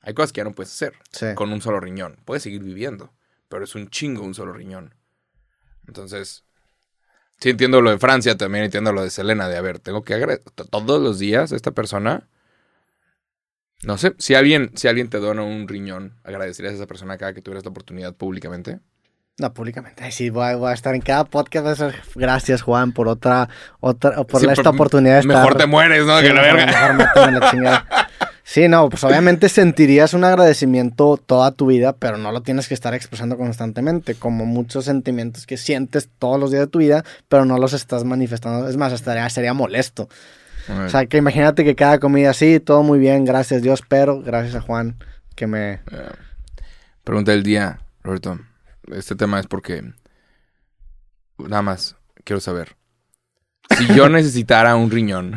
Hay cosas que ya no puedes hacer Sí. con un solo riñón. Puedes seguir viviendo, pero es un chingo un solo riñón. Entonces, sí entiendo lo de Francia, también entiendo lo de Selena, de, a ver, tengo que agradecer todos los días a esta persona. No sé, si alguien, si alguien te dona un riñón, ¿agradecerías a esa persona cada que tuvieras la oportunidad públicamente? No, públicamente. Ay, sí, voy a, voy a estar en cada podcast. Gracias, Juan, por otra, otra, por Sí, esta oportunidad de estar. Mejor te mueres, ¿no? Sí, que la verga. mejor méteme la chingada. Sí, no, pues obviamente sentirías un agradecimiento toda tu vida, pero no lo tienes que estar expresando constantemente, como muchos sentimientos que sientes todos los días de tu vida, pero no los estás manifestando. Es más, estaría, sería molesto. O sea, que imagínate que cada comida, sí, todo muy bien, gracias Dios, pero gracias a Juan que me... Eh, Pregunta del día, Roberto. Este tema es porque. Nada más, quiero saber. Si yo necesitara un riñón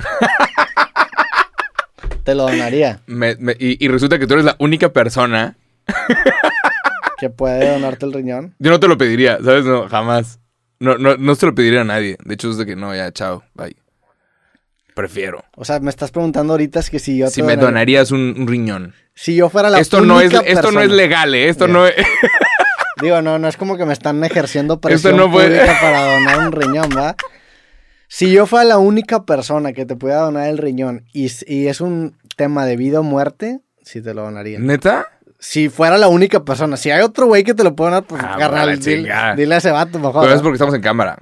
Te lo donaría. me- me- y, y resulta que tú eres la única persona, que puede donarte el riñón. yo no te lo pediría, ¿sabes? No, jamás. No, no, no se lo pediría a nadie. De hecho, es de que no, ya, chao, bye. Prefiero. O sea, me estás preguntando ahorita es que si yo te Si me donaría- donarías un, un riñón. Si yo fuera la Esto no, es, única esto no es persona- legal, ¿eh? Esto no es... Digo, no, no es como que me están ejerciendo presión no pública para donar un riñón, ¿va? Si yo fuera la única persona que te pudiera donar el riñón y, es un tema de vida o muerte, sí te lo donaría. ¿Neta? Si fuera la única persona, si hay otro güey que te lo puede donar, pues Ah, carnal, dile, dile a ese vato, mejor. Pero es porque estamos en cámara.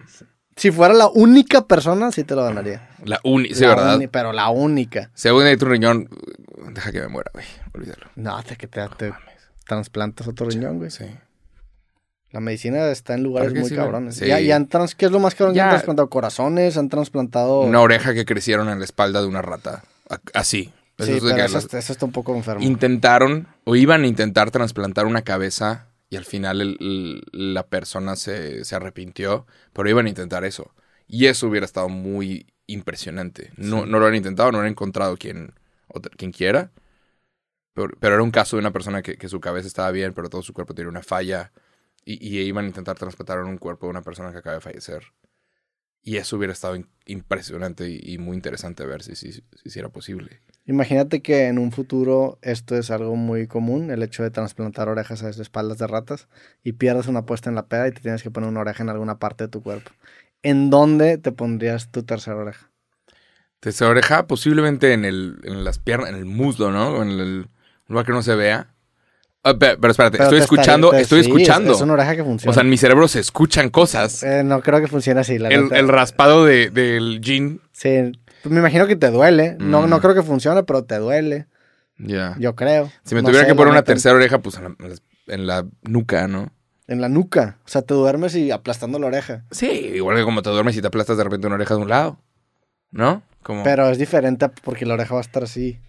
Si fuera la única persona, sí te lo donaría. La uni, sí, ¿verdad? uni- pero la única. Si algún día necesito un riñón, deja que me muera, güey. Olvídalo. No, te, que te, te trasplantas otro riñón, güey. Sí. La medicina está en lugares muy sí, cabrones. Sí. Ya, ya han trans- ¿Qué es lo más cabrón? Ya han trasplantado corazones, han trasplantado... Una oreja que crecieron en la espalda de una rata. Así. Eso Sí, es de pero que eso, los- está- eso está un poco enfermo. intentaron o iban a intentar trasplantar una cabeza y al final el- el- la persona se, se arrepintió, pero iban a intentar eso. Y eso hubiera estado muy impresionante. No, no lo han intentado, no han encontrado quien, otra- quien quiera. Pero, pero era un caso de una persona que, que su cabeza estaba bien, pero todo su cuerpo tenía una falla. Y, y iban a intentar trasplantar un cuerpo de una persona que acaba de fallecer. Y eso hubiera estado impresionante y, y muy interesante ver si, si, si, era posible. Imagínate que en un futuro esto es algo muy común, el hecho de trasplantar orejas a las espaldas de ratas y pierdes una puesta en la peda y te tienes que poner una oreja en alguna parte de tu cuerpo. ¿En dónde te pondrías tu tercera oreja? Tercera oreja, posiblemente en, el, en las piernas, en el muslo, ¿no? O En el lugar que no se vea. Ah, pe- pero, espérate, Pero estoy escuchando, estoy sí, escuchando. Es, es una oreja que funciona. o sea, en mi cerebro se escuchan cosas. Eh, no creo que funcione así, la El, raspado de, del jean. Sí, me imagino que te duele. No, Mm. no creo que funcione, pero te duele. Ya. Yo creo. Si me No tuviera sé, que poner una tercera oreja, pues en la, en la nuca, ¿no? En la nuca. O sea, te duermes y aplastando la oreja. Sí, igual que como te duermes y te aplastas de repente una oreja de un lado. ¿No? Como... Pero es diferente porque la oreja va a estar así.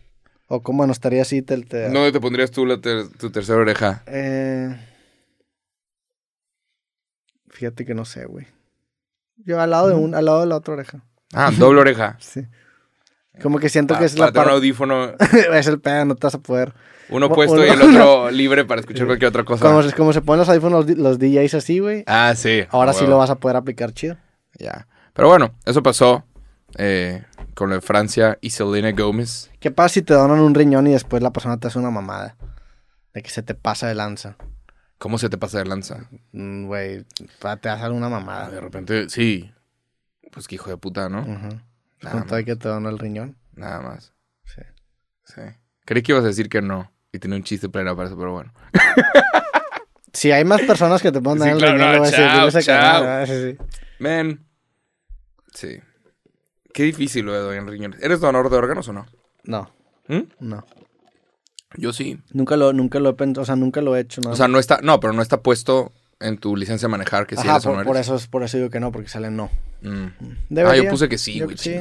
O como no estaría así, te... te- ¿Dónde te pondrías tú la ter- tu tercera oreja? Eh, Fíjate que no sé, güey. Yo al lado de un, al lado de la otra oreja. Ah, doble oreja. Sí. Como que siento que es para la tener un parte... audífono, es el pedo, no te vas a poder. uno Uno- puesto y el otro libre para escuchar cualquier otra cosa. Como, se- como se ponen los audífonos los, los DJs así, güey. Ah, sí. Ahora sí lo vas a poder aplicar chido. Ya. Pero bueno, eso pasó eh, con lo de Francia y Selena Gomez. ¿Qué pasa si te donan un riñón y después la persona te hace una mamada? De que se te pasa de lanza. ¿Cómo se te pasa de lanza? Mm, Güey, te hace alguna Ah, mamada. de repente, sí. Pues que hijo de puta, ¿no? Con todo y que te dona el riñón. Nada más. Sí. Sí. Creí que ibas a decir que no. Y tenía un chiste pleno para eso, pero bueno. Si hay más personas que te pueden Sí, dar el claro, riñón, no, chao, chao. canal, ah, sí, sí. Men. Sí. Qué difícil lo de donar riñones. ¿Eres donador de órganos o no? No, ¿Mm? no. Yo sí. Nunca lo, nunca lo he pensado, o sea, nunca lo he hecho. No. O sea, no está, no, pero no está puesto en tu licencia de manejar que si Ajá, eres o no por, eres. por eso, es- por eso digo que no, porque sale no. Mm. Debería. Ah, yo puse que sí, güey. sí.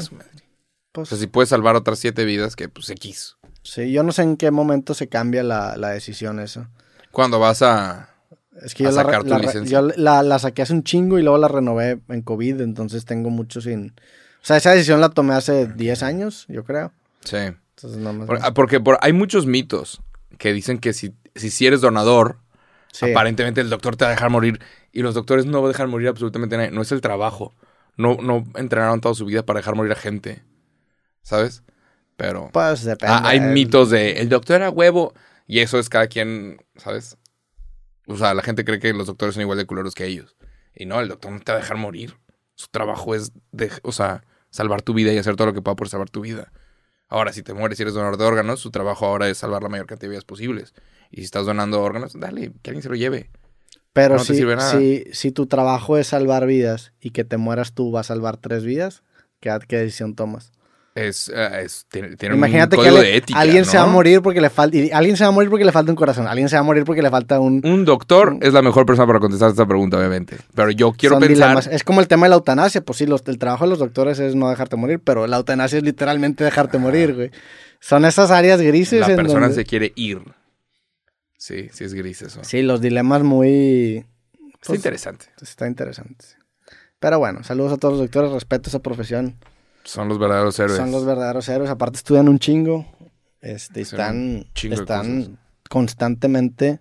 Pues, O sea, si puedes salvar otras siete vidas, que pues X. sí, yo no sé en qué momento se cambia la, la decisión eso. Cuando vas a. Es que A yo, la, sacar tu la licencia. yo la, la saqué hace un chingo y luego la renové en COVID, entonces tengo mucho sin... O sea, esa decisión la tomé hace 10 años, yo creo. Sí. Entonces, no más. Por- ah, porque por- hay muchos mitos que dicen que si, si, si eres donador, Sí. aparentemente el doctor te va a dejar morir. Y los doctores no dejan morir absolutamente a nadie. No es el trabajo. No, no entrenaron toda su vida para dejar morir a gente. ¿Sabes? Pero. Pues depende. Ah, hay mitos de el doctor era huevo. Y eso es cada quien, ¿sabes? O sea, la gente cree que los doctores son igual de culeros que ellos. Y no, el doctor no te va a dejar morir. Su trabajo es, de, o sea, salvar tu vida y hacer todo lo que pueda por salvar tu vida. Ahora, si te mueres y eres donador de órganos, su trabajo ahora es salvar la mayor cantidad de vidas posibles. Y si estás donando órganos, dale, que alguien se lo lleve. Pero no te si, sirve nada. si, si tu trabajo es salvar vidas y que te mueras tú va a salvar tres vidas, ¿qué, qué decisión tomas? Es, eh, es- tiene, tiene Imagínate un que código ale- de ética. alguien se va a morir porque le falta... Alguien se va a morir porque le falta un corazón. Alguien se va a morir porque le falta un... Un doctor es la mejor persona para contestar esta pregunta, obviamente. Pero yo quiero pensar. dilemas. Es como el tema de la eutanasia. Pues sí, los- el trabajo de los doctores es no dejarte morir, pero la eutanasia es literalmente dejarte morir, güey. Son esas áreas grises La en persona donde- se quiere ir. Sí, sí es gris eso. Sí, los dilemas muy... Está pues, interesante. Está interesante. Pero bueno, saludos a todos los doctores, respeto esa profesión. Son los verdaderos héroes. Son los verdaderos héroes. Aparte estudian un chingo. Este, están, están constantemente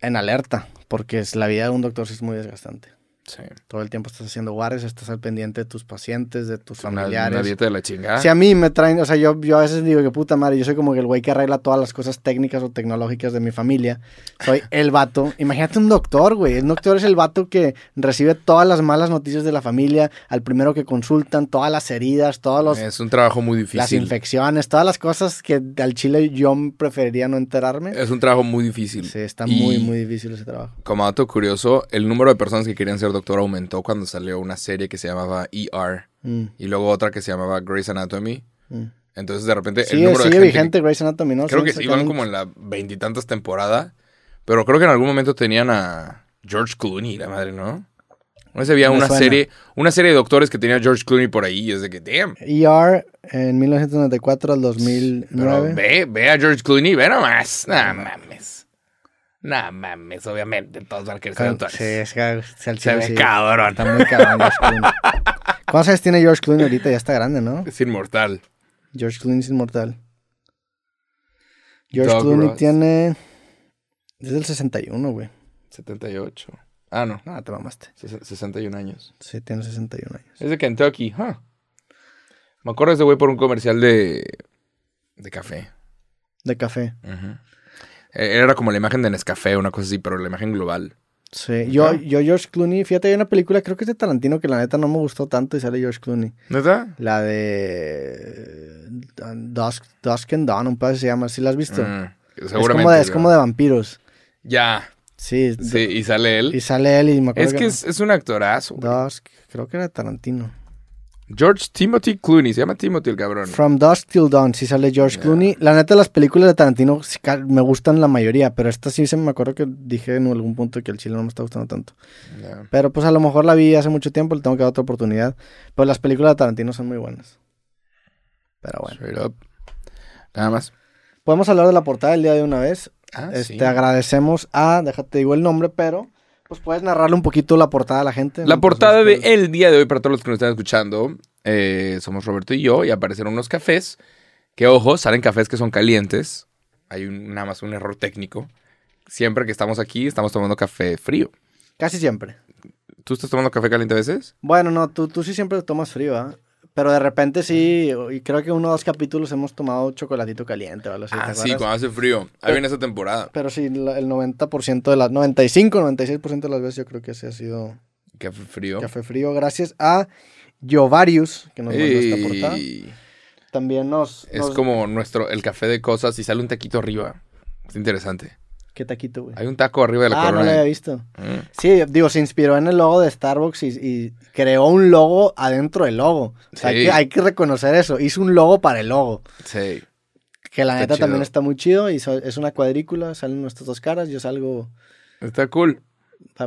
en alerta. Porque es, la vida de un doctor sí es muy desgastante. Sí. Todo el tiempo estás haciendo guardias, estás al pendiente de tus pacientes, de tus Una, familiares. una dieta de la chingada. Si a mí me traen, o sea, yo, yo a veces digo que puta madre, yo soy como que el güey que arregla todas las cosas técnicas o tecnológicas de mi familia. Soy el vato. Imagínate un doctor, güey. El doctor es el vato que recibe todas las malas noticias de la familia, al primero que consultan, todas las heridas, todos los, es un trabajo muy las difícil. infecciones, todas las cosas que al chile yo preferiría no enterarme. Es un trabajo muy difícil. Sí, está Y muy, muy difícil ese trabajo. Como dato curioso, el número de personas que querían ser doctor aumentó cuando salió una serie que se llamaba ER Mm, y luego otra que se llamaba Grey's Anatomy. mm. Entonces, de repente, el Sigue, número de sigue gente vigente Grey's Anatomy, ¿no? Creo que Siguen iban como en la veintitantas temporada. Pero creo que en algún momento tenían a George Clooney, la madre, ¿no? Una vez había una suena. serie, una serie de doctores que tenía George Clooney por ahí y es de que, damn. ER en 1994 al Pero 2009. ve, ve a George Clooney, ve nomás. No mames. No mames, obviamente, todos van a querer ser doctores. Sí, es que se, ve sí. cabrón. Está muy cabrón George Clooney. ¿Cuántos años tiene George Clooney ahorita? Ya está grande, ¿no? Es inmortal. George Clooney es inmortal. George Doug Clooney Ross. tiene... Desde el 61, güey. 78. Ah, no. Ah, te mamaste. ses- 61 años. Sí, tiene 61 años. Es de Kentucky, huh. Me acuerdo de ese güey por un comercial de. De café. de café. Eh, Era como la imagen de Nescafé, una cosa así, pero la imagen global. Sí, yo, yo George Clooney, fíjate, hay una película, creo que es de Tarantino, que la neta no me gustó tanto y sale George Clooney. ¿Neta? La de Dusk, Dusk and Dawn, un pedazo se llama, ¿sí la has visto? Mm, es, seguramente. como de, es ¿no? como de vampiros. Ya. Sí, Sí, y sale él. y sale él y me acuerdo Es que es, es un actorazo. güey. Dusk, creo que era Tarantino. George Timothy Clooney. Se llama Timothy el cabrón. From Dusk Till Dawn, sí sale George Clooney. La neta, las películas de Tarantino me gustan la mayoría, pero esta sí se me acuerdo que dije en algún punto que el chile no me está gustando tanto. Pero pues a lo mejor la vi hace mucho tiempo, le tengo que dar otra oportunidad. Pero las películas de Tarantino son muy buenas. Pero bueno. Straight up. Nada más. Podemos hablar de la portada del día de una vez. Ah, este, sí. agradecemos a, déjate digo el nombre, pero pues puedes narrarle un poquito la portada a la gente. La portada de pues, el día de hoy, para todos los que nos están escuchando, eh, somos Roberto y yo, y aparecieron unos cafés, que ojo, salen cafés que son calientes. Hay un- nada más un error técnico. Siempre que estamos aquí, estamos tomando café frío. Casi siempre. ¿Tú estás tomando café caliente a veces? Bueno, no, tú, tú sí siempre tomas frío, ¿ah? Pero de repente sí, y creo que uno o dos capítulos hemos tomado chocolatito caliente o algo así. ¿te ah, sí, cuando hace frío. Ahí viene esa temporada. Pero sí, el 90% de las, 95, 96% de las veces yo creo que ese ha sido Café frío. café frío. Gracias a Jovarius, que nos mandó esta portada. También nos... es nos- como nuestro, el café de cosas y sale un taquito arriba. Es interesante. ¿Qué taquito, güey? Hay un taco arriba de la Ah, no corona. lo había visto. Mm. Sí, digo, se inspiró en el logo de Starbucks y, y creó un logo adentro del logo. O sea, hay, Sí. que, hay que reconocer eso. Hizo un logo para el logo. Sí. Que la Está neta también está muy chido. Y so- es una cuadrícula, salen nuestras dos caras. Yo salgo Está cool.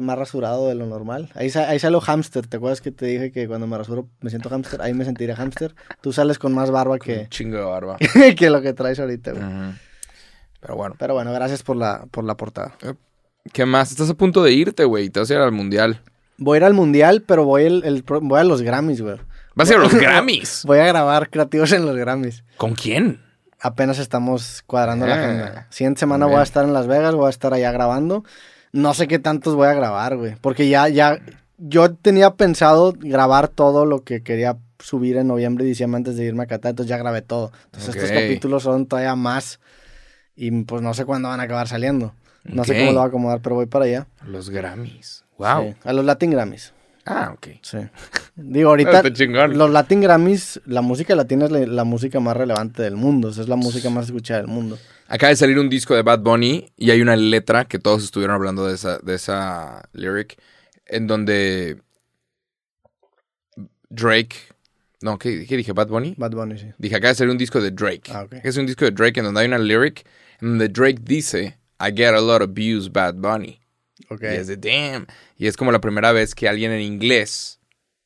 más rasurado de lo normal. Ahí, ahí salió hamster. ¿Te acuerdas que te dije que cuando me rasuro me siento hamster? Ahí me sentiré hamster. Tú sales con más barba Un que, chingo de barba. que lo que traes ahorita, güey. Ujú. Pero bueno. Pero bueno, gracias por la, por la portada. ¿Qué más? Estás a punto de irte, güey. Te vas a ir al mundial. Voy a ir al mundial, pero voy, el, voy a los Grammys, güey. Vas a ir a los Grammys. Voy a grabar creativos en los Grammys. ¿Con quién? Apenas estamos cuadrando la Ah, agenda. Siguiente semana voy a estar en Las Vegas, voy a estar allá grabando. No sé qué tantos voy a grabar, güey. Porque ya, ya, yo tenía pensado grabar todo lo que quería subir en noviembre y diciembre antes de irme a Qatar, entonces ya grabé todo. Entonces estos capítulos son todavía más y pues no sé cuándo van a acabar saliendo. No sé cómo lo voy a acomodar, pero voy para allá. Los Grammys. Wow. Sí, a los Latin Grammys. Ah, ok. Sí. Digo, ahorita los Latin Grammys, la música latina es la, la música más relevante del mundo. o sea, es la música más escuchada del mundo. Acaba de salir un disco de Bad Bunny y hay una letra que todos estuvieron hablando de esa, de esa lyric en donde Drake. No, ¿qué, qué dije? ¿Bad Bunny? Bad Bunny, sí. Dije, acaba de salir un disco de Drake. Ah, ok. Es un disco de Drake en donde hay una lyric donde Drake dice, I get a lot of views, Bad Bunny. Ok. Y es de damn. Y es como la primera vez que alguien en inglés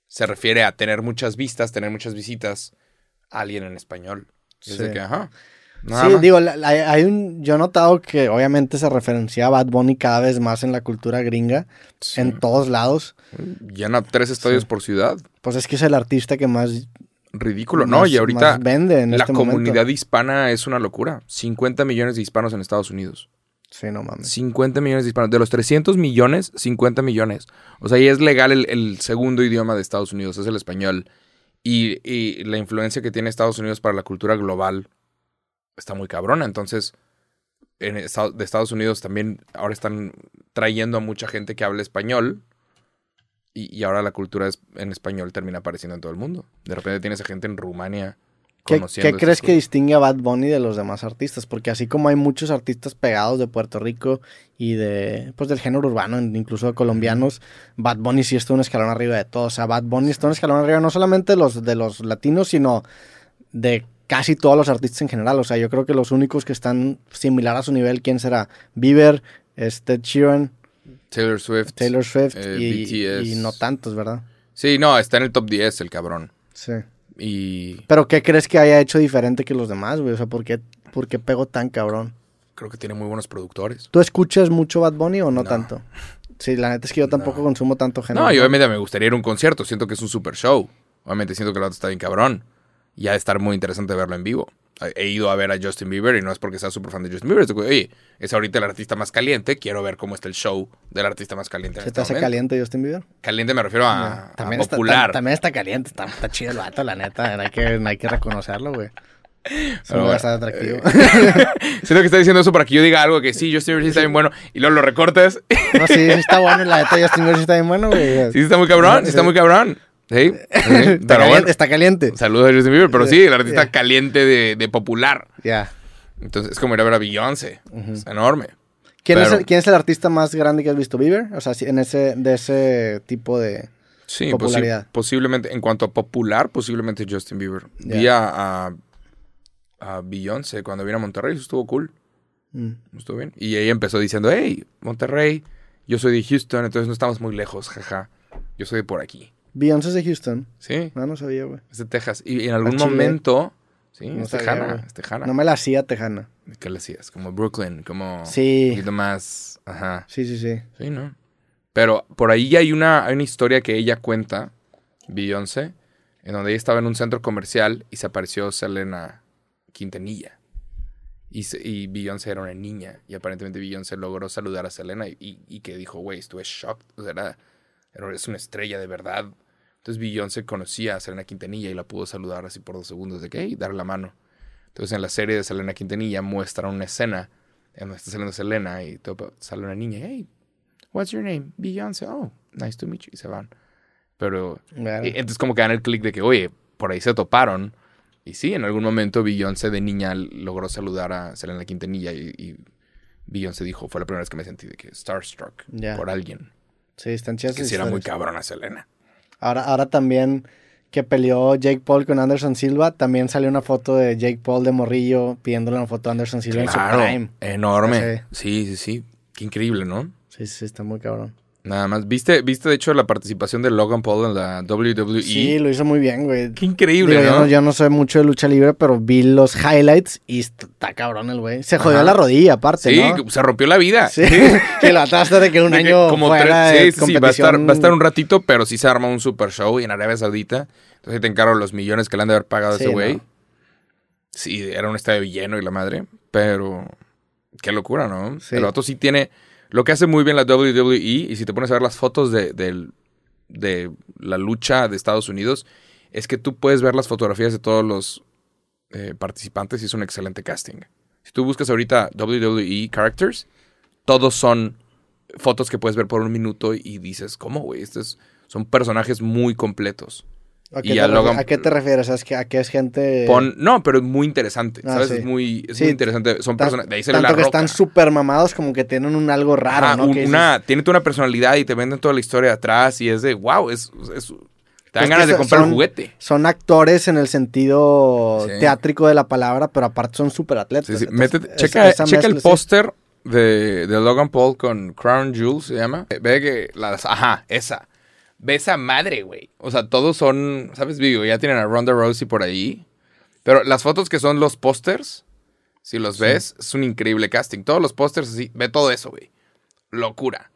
se refiere a tener muchas vistas, tener muchas visitas, a alguien en español. Es de Sí. que, ajá. Nada Sí, más. digo, la- la- hay un, yo he notado que obviamente se referencia a Bad Bunny cada vez más en la cultura gringa, Sí. en todos lados. Llena tres estadios Sí. por ciudad. Pues es que es el artista que más, Ridículo, ¿no? más- Y ahorita en la este momento. comunidad hispana es una locura. 50 millones de hispanos en Estados Unidos. Sí, no mames. 50 millones de hispanos. De los 300 millones, 50 millones. O sea, ya es legal el, el segundo idioma de Estados Unidos, es el español. Y, y la influencia que tiene Estados Unidos para la cultura global está muy cabrona. Entonces, en de Estados Unidos también ahora están trayendo a mucha gente que habla español. Y, y ahora la cultura es- en español termina apareciendo en todo el mundo. De repente tienes a gente en Rumania ¿Qué, conociendo. qué crees que distingue a Bad Bunny de los demás artistas? Porque así como hay muchos artistas pegados de Puerto Rico y de pues del género urbano, incluso de colombianos, Bad Bunny sí está un escalón arriba de todos. O sea, Bad Bunny está un escalón arriba no solamente de los, de los latinos, sino de casi todos los artistas en general. O sea, yo creo que los únicos que están similar a su nivel, ¿quién será? Bieber, este Sheeran, Taylor Swift. Taylor Swift eh, y, BTS. y no tantos, ¿verdad? Sí, no, está en el top 10 el cabrón. Sí. Y Pero ¿qué crees que haya hecho diferente que los demás, güey? O sea, ¿por qué, por qué pegó tan cabrón? creo que tiene muy buenos productores. ¿Tú escuchas mucho Bad Bunny o no, No. tanto? Sí, la neta es que yo tampoco No. consumo tanto género. No, y obviamente me gustaría ir a un concierto. Siento que es un super show. Obviamente siento que el otro está bien cabrón. Y ha de estar muy interesante verlo en vivo. He ido a ver a Justin Bieber y no es porque sea súper fan de Justin Bieber. Es oye, es ahorita el artista más caliente. Quiero ver cómo está el show del artista más caliente. en ¿Se este te hace momento. caliente Justin Bieber? Caliente me refiero a, a también, está, popular. tam- también está caliente, está, está chido el vato, la neta. Hay que, hay que reconocerlo, güey. Es bastante atractivo. Siento que está diciendo eso para que yo diga algo que sí, Justin Bieber sí está bien bueno y luego lo recortes. no, sí, sí está bueno. La neta, Justin Bieber sí está bien bueno, güey. Sí, está muy cabrón, sí está muy cabrón. Sí, sí, está, caliente, bueno. está caliente. Saludos a Justin Bieber, pero sí, el artista caliente de, de popular. Ya. Entonces es como ir a ver a Beyoncé. Es enorme. ¿Quién, es el, ¿Quién es el artista más grande que has visto? ¿Bieber? O sea, en ese, de ese tipo de... Sí, posi- Popularidad. posiblemente, en cuanto a popular, posiblemente Justin Bieber. Ya. Vi a, a, a Beyoncé cuando vino a Monterrey, eso estuvo cool, Mm. estuvo bien. Y ella empezó diciendo, hey, Monterrey, yo soy de Houston, entonces no estamos muy lejos, jaja. Yo soy de por aquí. Beyoncé es de Houston. Sí, No, no sabía, güey. es de Texas. Y en algún momento, sí, No es sabía, tejana, güey. es tejana. No me la hacía tejana. ¿Qué le hacías? Como Brooklyn, como Sí. un poquito más, ajá. Sí, sí, sí. Sí, ¿no? Pero por ahí hay una, hay una historia que ella cuenta, Beyoncé, en donde ella estaba en un centro comercial y se apareció Selena Quintanilla. Y, y Beyoncé era una niña. Y aparentemente Beyoncé logró saludar a Selena y, y- y que dijo, güey, estuve shocked. O sea, era, es una estrella de verdad. Entonces Beyoncé conocía a Selena Quintanilla y la pudo saludar así por dos segundos de que, hey, darle la mano. Entonces en la serie de Selena Quintanilla muestran una escena en donde está saliendo Selena y todo- sale una niña, hey, what's your name? Beyoncé. Oh, nice to meet you. Y se van. Pero y- entonces como que dan el clic de que, oye, por ahí se toparon. Y sí, en algún momento Beyoncé de niña logró saludar a Selena Quintanilla y, y Beyoncé dijo, fue la primera vez que me sentí de que starstruck por alguien. Sí, están chidas Que sí era muy cabrona Selena. Ahora, ahora también que peleó Jake Paul con Anderson Silva, también salió una foto de Jake Paul de morrillo pidiéndole una foto a Anderson Silva en su prime. enorme. Sí, sí, sí. Qué increíble, ¿no? Sí, sí, está muy cabrón. Nada más. ¿Viste, viste de hecho la participación de Logan Paul en la WWE? Sí, lo hizo muy bien, güey. Qué increíble, Digo, yo, ¿no? yo no soy mucho de lucha libre, pero vi los highlights y est- está cabrón el güey. Se jodió Ajá. la rodilla, aparte, Sí, ¿no? se rompió la vida. Sí, sí, lo ataste de que un De que año como fuera tres- sí, sí, sí, va a, estar, va a estar un ratito, pero sí se arma un super show y en Arabia Saudita. Entonces te encargo los millones que le han de haber pagado a ese güey. ¿no? Sí, era un estadio lleno y la madre, pero qué locura, ¿no? El vato sí tiene lo que hace muy bien la WWE y si te pones a ver las fotos de, de la lucha de Estados Unidos, es que tú puedes ver las fotografías de todos los eh, participantes y es un excelente casting. Si tú buscas ahorita WWE Characters, todos son fotos que puedes ver por un minuto y dices, ¿cómo, güey? Estos son personajes muy completos. ¿A qué, y te a Logan- ¿A qué te refieres? ¿A qué, a qué es gente...? Pon- no, pero es muy interesante, Ah, ¿sabes? sí. Es muy, es Sí, muy interesante. Son personas, de ahí sale Tanto la que roca. están súper mamados como que tienen un algo raro, Ajá, ¿no? un- Que una, tiene toda una personalidad y te venden toda la historia de atrás y es de, wow, es, es- te dan Es que ganas de comprar son- un juguete. Son actores en el sentido Sí. teátrico de la palabra, pero aparte son súper atletas. Entonces, Métete- checa esa checa el mezcla, póster de, de Logan Paul con Crown Jewel, se llama. Ve que las, ajá, esa. Ve esa madre, güey. O sea, todos son, ¿sabes? Vivo, ya tienen a Ronda Rousey por ahí. Pero las fotos que son los pósters, si los ves, es un increíble casting. Todos los pósters así, ve todo eso, güey. Locura.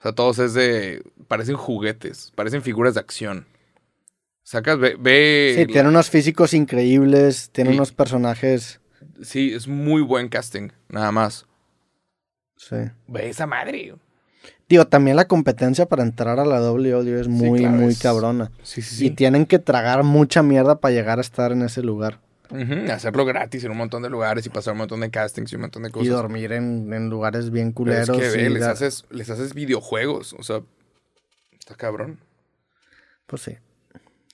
O sea, todos es de, parecen juguetes, parecen figuras de acción. Sacas, ve, ve Sí, tiene unos físicos increíbles, tiene unos personajes... sí, es muy buen casting, nada más. Sí. Ve esa madre. Digo, también la competencia para entrar a la WWE es muy, claro, muy es- cabrona. Sí, sí, Y tienen que tragar mucha mierda para llegar a estar en ese lugar. Hacerlo gratis en un montón de lugares y pasar un montón de castings y un montón de cosas. Y dormir en, en lugares bien Pero es culeros. que ve, les, haces, les haces videojuegos. O sea, está cabrón. Pues sí.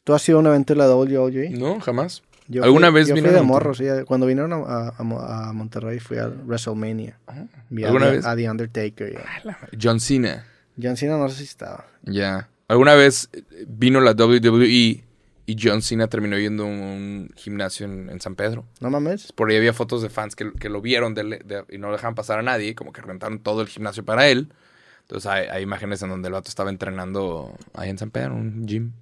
¿Tú has sido a un evento de la WWE? No, jamás. Yo ¿Alguna fui- vez yo fui de a morro, sí. Cuando vinieron a, a- a Mo- a Monterrey fui a WrestleMania. Vi a, ¿Alguna The- vez? a The Undertaker. y a- John Cena. John Cena no sé si estaba. Ya. ¿Alguna vez vino la WWE y John Cena terminó yendo a un gimnasio en, en San Pedro? ¿No mames? Por ahí había fotos de fans que, que lo vieron de- de- y no dejaban pasar a nadie, como que rentaron todo el gimnasio para él. Entonces hay, hay imágenes en donde el vato estaba entrenando ahí en San Pedro, un gym.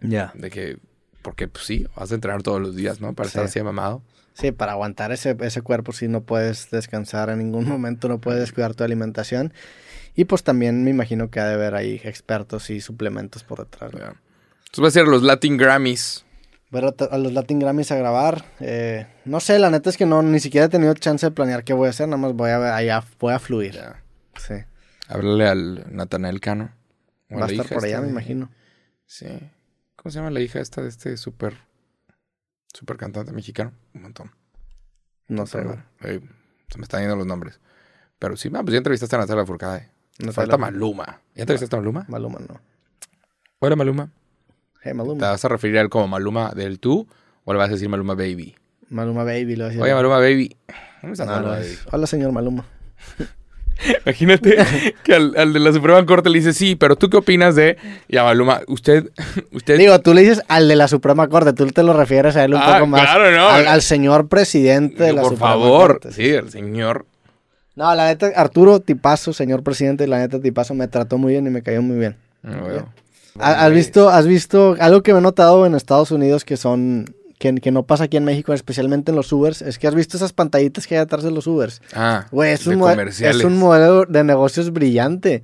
Ya. De que, porque pues sí, vas a entrenar todos los días, ¿no? Para Sí. estar así mamado. Sí, para aguantar ese, ese cuerpo sí no puedes descansar en ningún momento, no puedes descuidar tu alimentación. Y pues también me imagino que ha de haber ahí expertos y suplementos por detrás. Entonces va a ser los Latin Grammys. Ver a, los Latin Grammys a grabar. eh, no sé, la neta es que no, ni siquiera he tenido chance de planear qué voy a hacer, nada más voy a ver, allá, voy a fluir. Sí. Háblale al Natanael Cano. Va a estar por allá, me imagino. Sí. ¿Cómo se llama la hija esta de este súper... Súper cantante mexicano? montón. No sé, eh, se me están yendo los nombres. Pero sí, ah, pues ya entrevistaste a Natalia Furcade. Natalia Falta. Maluma. ¿Ya entrevistaste a Maluma? Maluma no. Hola, Maluma. Hey, ¿Te Maluma. vas a referir a él como Maluma del tú o le vas a decir Maluma Baby? Maluma Baby lo decía. Oye, Maluma Baby. ¿Dónde está No, Maluma no, Baby? Hola, señor Maluma. Imagínate que al, al de la Suprema Corte le dice, sí, pero ¿tú qué opinas de...? Y a Maluma, usted... usted Digo, tú le dices al de la Suprema Corte, tú te lo refieres a él un Ah, poco más. claro, no. Al, al señor presidente de la por Suprema favor. Corte. Sí, el señor... No, la neta, Arturo Tipazo, señor presidente, la neta Tipazo me trató muy bien y me cayó muy bien. No veo. ¿Ha- ¿Has visto, has visto algo que me he notado en Estados Unidos que son que, que no pasa aquí en México, especialmente en los Ubers? Es que has visto esas pantallitas que hay atrás de los Ubers. Ah, Güey, es, un es un modelo de negocios brillante.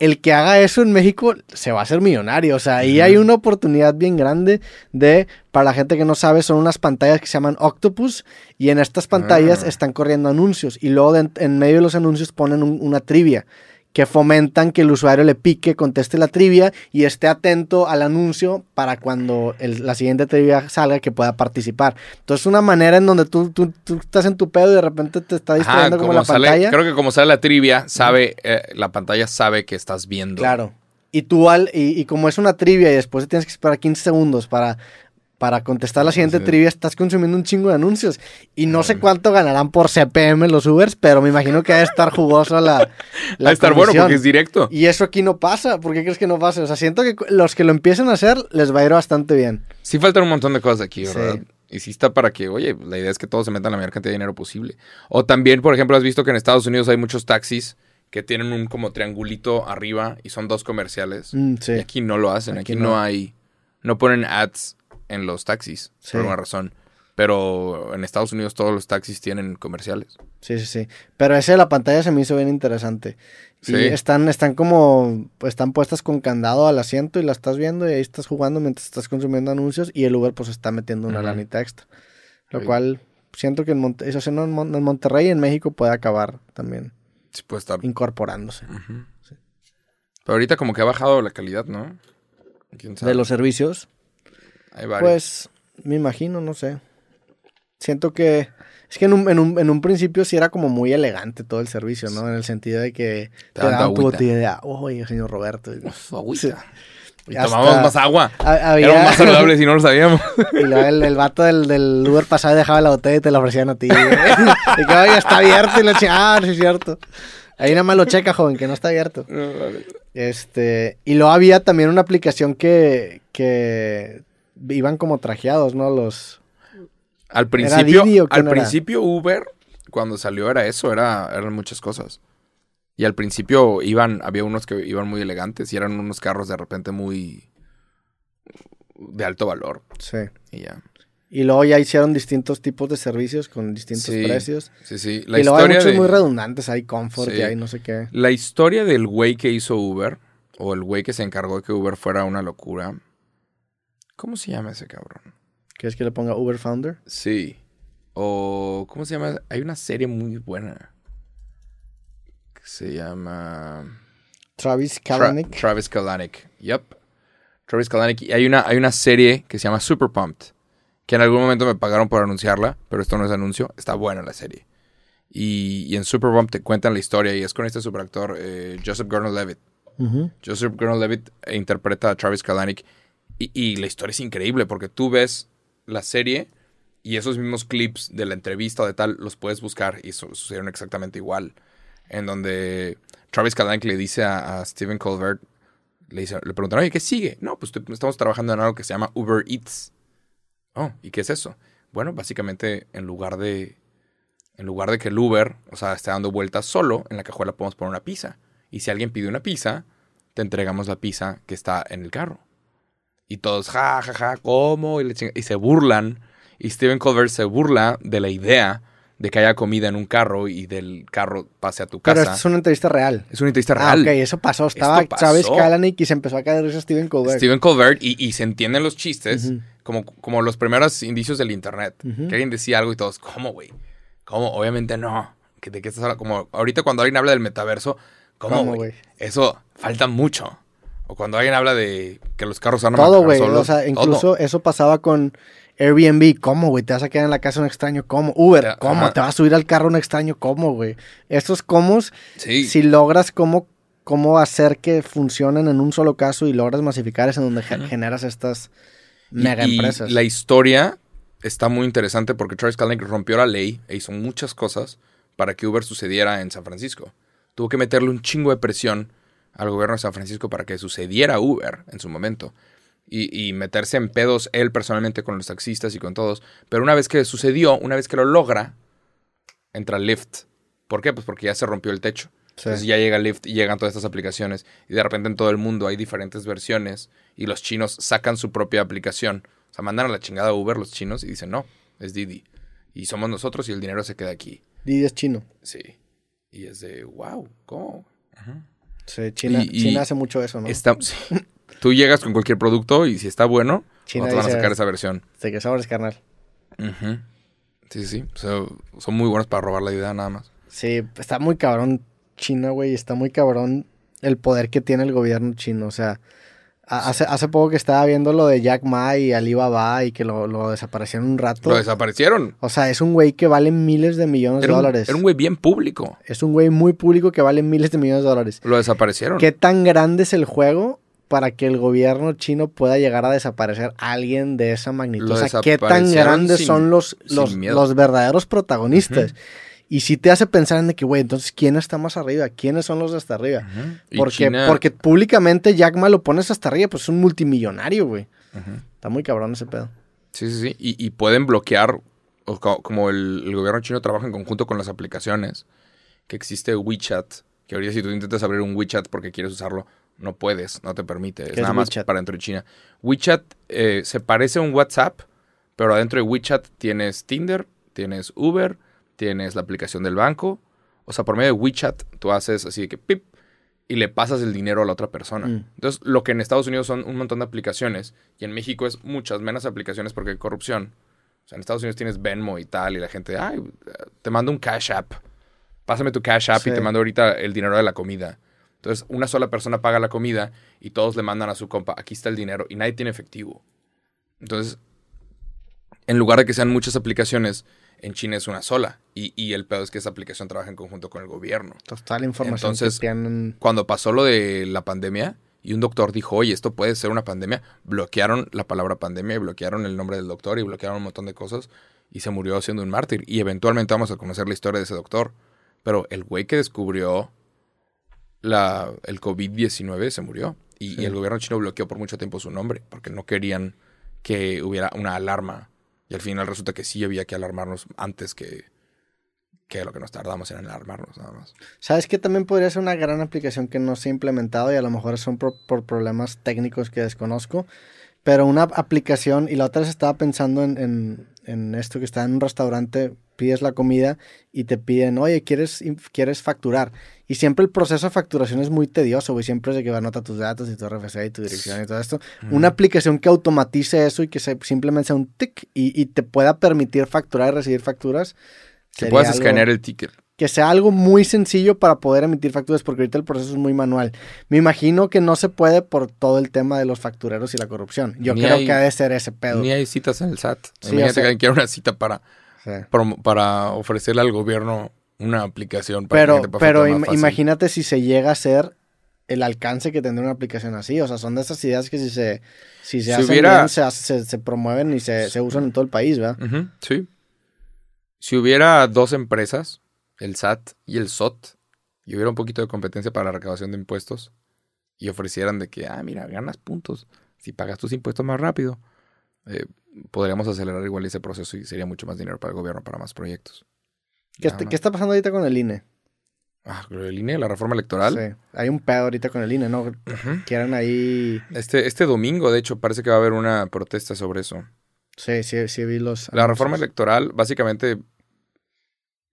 El que haga eso en México se va a hacer millonario. O sea, ahí hay una oportunidad bien grande de, para la gente que no sabe, son unas pantallas que se llaman Octopus y en estas pantallas Ah. están corriendo anuncios y luego de- en medio de los anuncios ponen un- una trivia que fomentan que el usuario le pique, conteste la trivia y esté atento al anuncio para cuando el- la siguiente trivia salga que pueda participar. Entonces, una manera en donde tú, tú, tú estás en tu pedo y de repente te está Ajá, distrayendo como, la sale, pantalla. creo que como sale la trivia, sabe, eh, la pantalla sabe que estás viendo. Claro. Y tú al, y, y como es una trivia y después tienes que esperar 15 segundos para, para contestar la siguiente Sí. trivia, estás consumiendo un chingo de anuncios. Y no sé cuánto ganarán por CPM los Ubers, pero me imagino que ha de estar jugosa la, la a estar bueno porque es directo. Y eso aquí no pasa. ¿Por qué crees que no pasa? O sea, siento que los que lo empiecen a hacer les va a ir bastante bien. Sí faltan un montón de cosas aquí, Sí. ¿verdad? Y sí está para que, oye, la idea es que todos se metan la mayor cantidad de dinero posible. O también, por ejemplo, has visto que en Estados Unidos hay muchos taxis que tienen un como triangulito arriba y son dos comerciales. Mm, sí. Y aquí no lo hacen, aquí, Aquí no. no. hay, no ponen ads en los taxis, Sí. por alguna razón. Pero en Estados Unidos todos los taxis tienen comerciales. Sí, sí, sí. Pero ese de la pantalla se me hizo bien interesante. Sí. Están, están como, pues, están puestas con candado al asiento y la estás viendo y ahí estás jugando mientras estás consumiendo anuncios y el Uber pues está metiendo una Ujú. lanita extra. Lo Sí. cual siento que en, Monte- eso, en Mon- en Monterrey y en México puede acabar también Sí puede estar. incorporándose. Pero ahorita como que ha bajado la calidad, ¿no? ¿Quién sabe? De los servicios, Hay varios. pues me imagino, no sé. Siento que... Es que en un, en, un, en un principio sí era como muy elegante todo el servicio, ¿no? En el sentido de que Te te daban tu botella de agua. Oye, señor Roberto. Uf, agüita. Y tomamos más agua. Ha- había- Éramos más saludables y no lo sabíamos. Y luego el, el vato del, del Uber pasado dejaba la botella y te la ofrecían a ti. y que, oye, está abierto. Y lo che- ah, sí es cierto. Ahí nada más lo checa, joven, que no está abierto. Este, y luego había también una aplicación que, que iban como trajeados, ¿no? Los... Al principio, Didi al era? principio Uber, cuando salió era eso, era, eran muchas cosas. Y al principio iban, había unos que iban muy elegantes y eran unos carros de repente muy de alto valor. Sí. Y ya. Y luego ya hicieron distintos tipos de servicios con distintos Sí, precios. Sí, sí. La y luego hay muchos de, muy redundantes, hay Comfort Sí. y hay no sé qué. la historia del güey que hizo Uber, o el güey que se encargó de que Uber fuera una locura. ¿Cómo se llama ese cabrón? ¿Quieres que le ponga Uber Founder? Sí. O, ¿cómo se llama? Hay una serie muy buena. Que se llama... Travis Tra- Kalanick. Travis Kalanick. Yep. Travis Kalanick. Y hay una, hay una serie que se llama Super Pumped. Que en algún momento me pagaron por anunciarla, pero esto no es anuncio. Está buena la serie. Y, y en Super Pumped te cuentan la historia y es con este superactor, eh, Joseph Gordon-Levitt. Joseph Gordon-Levitt interpreta a Travis Kalanick y, y la historia es increíble porque tú ves la serie y esos mismos clips de la entrevista de tal los puedes buscar y su- sucedieron exactamente igual. En donde Travis Kalanick le dice a, a Stephen Colbert, le, dice, le preguntan, oye, ¿qué sigue? No, pues estamos trabajando en algo que se llama Uber Eats. Oh, ¿y qué es eso? Bueno, básicamente en lugar de en lugar de que el Uber, o sea, esté dando vueltas solo, en la cajuela podemos poner una pizza. Y si alguien pide una pizza, te entregamos la pizza que está en el carro. Y todos, ja, ja, ja, ¿cómo? Y, le chinga- y se burlan. Y Steven Colbert se burla de la idea de que haya comida en un carro y del carro pase a tu Pero casa. esta es una entrevista real. Es una entrevista Ah, real. ok, eso pasó. Estaba pasó. Kalanick y se empezó a caer risa Steven Colbert. Steven Colbert y, y se entienden los chistes como, como los primeros indicios del internet. Que alguien decía algo y todos, ¿cómo, güey? ¿Cómo? Obviamente no. ¿Que- ¿De qué estás hablando? Como ahorita cuando alguien habla del metaverso, ¿cómo, güey? Eso falta mucho. O cuando alguien habla de que los carros van a Todo, güey. O sea, todo. incluso eso pasaba con Airbnb, ¿cómo, güey? ¿Te vas a quedar en la casa de un extraño? ¿Cómo? Uber, Ya, ¿cómo? ajá. ¿Te vas a subir al carro un extraño? ¿Cómo, güey? Estos cómo, Sí. si logras cómo, cómo hacer que funcionen en un solo caso y logras masificar es en donde ge- generas estas mega y empresas. la historia está muy interesante porque Travis Kalanick rompió la ley e hizo muchas cosas para que Uber sucediera en San Francisco. Tuvo que meterle un chingo de presión al gobierno de San Francisco para que sucediera Uber en su momento. Y, y meterse en pedos él personalmente con los taxistas y con todos. Pero una vez que sucedió, una vez que lo logra, entra Lyft. ¿Por qué? Pues porque ya se rompió el techo. Sí. Entonces ya llega Lyft y llegan todas estas aplicaciones. Y de repente en todo el mundo hay diferentes versiones. Y los chinos sacan su propia aplicación. O sea, mandan a la chingada a Uber los chinos y dicen, no, es Didi. Y somos nosotros y el dinero se queda aquí. Didi es chino. Sí. Y es de, wow, ¿cómo? Sí, China, Y- y China hace mucho eso, ¿no? Está-. Tú llegas con cualquier producto y si está bueno, China no te van a sacar esa versión. De que sabores, carnal. Ujú. Sí, sí, sí. O sea, son muy buenos para robar la idea nada más. Sí, está muy cabrón China, güey. Está muy cabrón el poder que tiene el gobierno chino. O sea, hace, hace poco que estaba viendo lo de Jack Ma y Alibaba y que lo, lo desaparecieron un rato. Lo desaparecieron. O sea, es un güey que vale miles de millones de un, dólares. era un güey bien público. Es un güey muy público que vale miles de millones de dólares. Lo desaparecieron. ¿Qué tan grande es el juego para que el gobierno chino pueda llegar a desaparecer a alguien de esa magnitud? Lo o sea, ¿qué tan grandes sin- son los, los, los verdaderos protagonistas? Y si te hace pensar en de que, güey, entonces, ¿quién está más arriba? ¿Quiénes son los de hasta arriba? Porque, China- porque públicamente Jack Ma lo pones hasta arriba, pues es un multimillonario, güey. Está muy cabrón ese pedo. Sí, sí, sí. Y, y pueden bloquear, o co- como el, el gobierno chino trabaja en conjunto con las aplicaciones, que existe WeChat, que ahorita si tú intentas abrir un WeChat porque quieres usarlo, no puedes, no te permite. Es ¿Qué es nada más para dentro de China. WeChat eh, se parece a un WhatsApp, pero adentro de WeChat tienes Tinder, tienes Uber, tienes la aplicación del banco. O sea, por medio de WeChat tú haces así de que pip y le pasas el dinero a la otra persona. Mm. Entonces, lo que en Estados Unidos son un montón de aplicaciones y en México es muchas menos aplicaciones porque hay corrupción. O sea, en Estados Unidos tienes Venmo y tal y la gente, ay, te mando un Cash App. Pásame tu Cash App Sí. y te mando ahorita el dinero de la comida. Entonces, una sola persona paga la comida y todos le mandan a su compa, aquí está el dinero y nadie tiene efectivo. Entonces, en lugar de que sean muchas aplicaciones, en China es una sola. Y, y el pedo es que esa aplicación trabaja en conjunto con el gobierno. Toda la información Entonces, que tienen. Cuando pasó lo de la pandemia y un doctor dijo, oye, esto puede ser una pandemia, bloquearon la palabra pandemia y bloquearon el nombre del doctor y bloquearon un montón de cosas y se murió siendo un mártir. Y eventualmente vamos a conocer la historia de ese doctor. Pero el güey que descubrió la, el COVID-19 se murió. Y, Sí. y el gobierno chino bloqueó por mucho tiempo su nombre porque no querían que hubiera una alarma. Y al final resulta que sí había que alarmarnos antes que, que lo que nos tardamos en alarmarnos nada más. ¿Sabes qué también podría ser una gran aplicación que no se ha implementado y a lo mejor son por, por problemas técnicos que desconozco? Pero una aplicación, y la otra vez estaba pensando en, en- en esto que está en un restaurante, pides la comida y te piden, oye, ¿quieres, ¿quieres facturar? Y siempre el proceso de facturación es muy tedioso, güey. Siempre es de que anota tus datos y tu RFC y tu dirección y todo esto. Una aplicación que automatice eso y que se, simplemente sea un tic y, y te pueda permitir facturar y recibir facturas. Que puedas algo- escanear el ticket. Que sea algo muy sencillo para poder emitir facturas, porque ahorita el proceso es muy manual. Me imagino que no se puede por todo el tema de los factureros y la corrupción. Yo Ni creo hay- que ha de ser ese pedo. Ni hay citas en el SAT. Sí, Imagínate o sea- que quiere una cita para, Sí. para ofrecerle al gobierno una aplicación para que Pero, gente pueda pero im- fácil. imagínate si se llega a ser el alcance que tendría una aplicación así. O sea, son de esas ideas que si se, si se Si hacen hubiera- bien, se, hace- se, se promueven y se, se usan en todo el país, ¿verdad? Sí. Si hubiera dos empresas, el SAT y el SOT, y hubiera un poquito de competencia para la recaudación de impuestos, y ofrecieran de que, ah, mira, ganas puntos si pagas tus impuestos más rápido, eh, podríamos acelerar igual ese proceso y sería mucho más dinero para el gobierno, para más proyectos. ¿Qué. ¿Qué está pasando ahorita con el INE? Ah, el INE, la reforma electoral. Sí. Hay un pedo ahorita con el INE, ¿no? Ujú. Quieren ahí... Este, este domingo, de hecho, parece que va a haber una protesta sobre eso. Sí, sí, sí vi los... La reforma electoral, básicamente,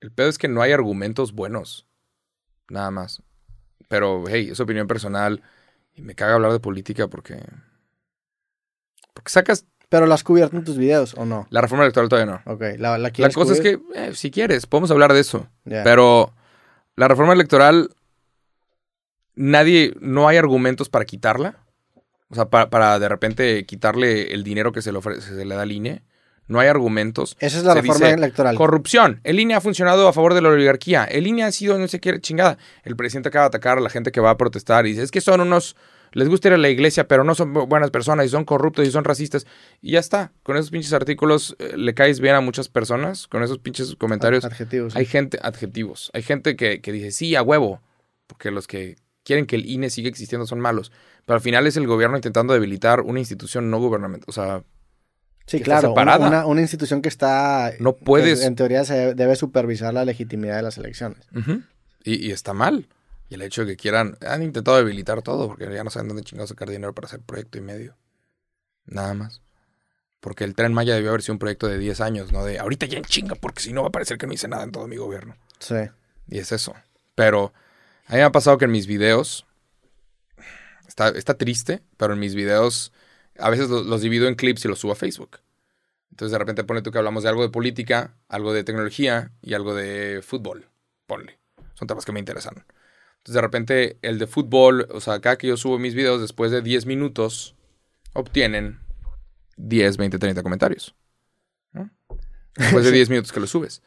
el pedo es que no hay argumentos buenos. Nada más. Pero, hey, es opinión personal. Y me caga hablar de política porque... Porque sacas... ¿Pero lo has cubierto en tus videos o no? La reforma electoral todavía no. Ok, la, la La cosa es que, eh, si quieres, podemos hablar de eso. Pero la reforma electoral, nadie, no hay argumentos para quitarla. O sea, para, para de repente quitarle el dinero que se le, ofrece, se le da al INE. No hay argumentos. Esa es la Se reforma dice, electoral. Corrupción. El INE ha funcionado a favor de la oligarquía. El INE ha sido no sé qué chingada. El presidente acaba de atacar a la gente que va a protestar y dice, es que son unos... Les gusta ir a la iglesia, pero no son bu- buenas personas y son corruptos y son racistas. Y ya está. Con esos pinches artículos eh, le caes bien a muchas personas. Con esos pinches comentarios. Adjetivos. Hay gente, adjetivos. Hay gente que, que dice, sí, a huevo. Porque los que quieren que el INE siga existiendo son malos. Pero al final es el gobierno intentando debilitar una institución no gubernamental. O sea, Sí, que claro. Una, separada. una- una institución que está. No que puedes- en teoría se debe supervisar la legitimidad de las elecciones. Y está mal. Y el hecho de que quieran, han intentado debilitar todo porque ya no saben dónde chingados sacar dinero para hacer proyecto y medio. Nada más. Porque el tren Maya debió haber sido un proyecto de 10 años, no de ahorita ya en chinga, porque si no va a parecer que no hice nada en todo mi gobierno. Sí. Y es eso. Pero a mí me ha pasado que en mis videos, está, está triste, pero en mis videos a veces los, los divido en clips y los subo a Facebook. Entonces de repente pone tú que hablamos de algo de política, algo de tecnología y algo de fútbol. Ponle. Son temas que me interesan. Entonces de repente el de fútbol, o sea, acá que yo subo mis videos después de 10 minutos, obtienen 10, 20, 30 comentarios. ¿no? Después de 10 minutos que lo subes.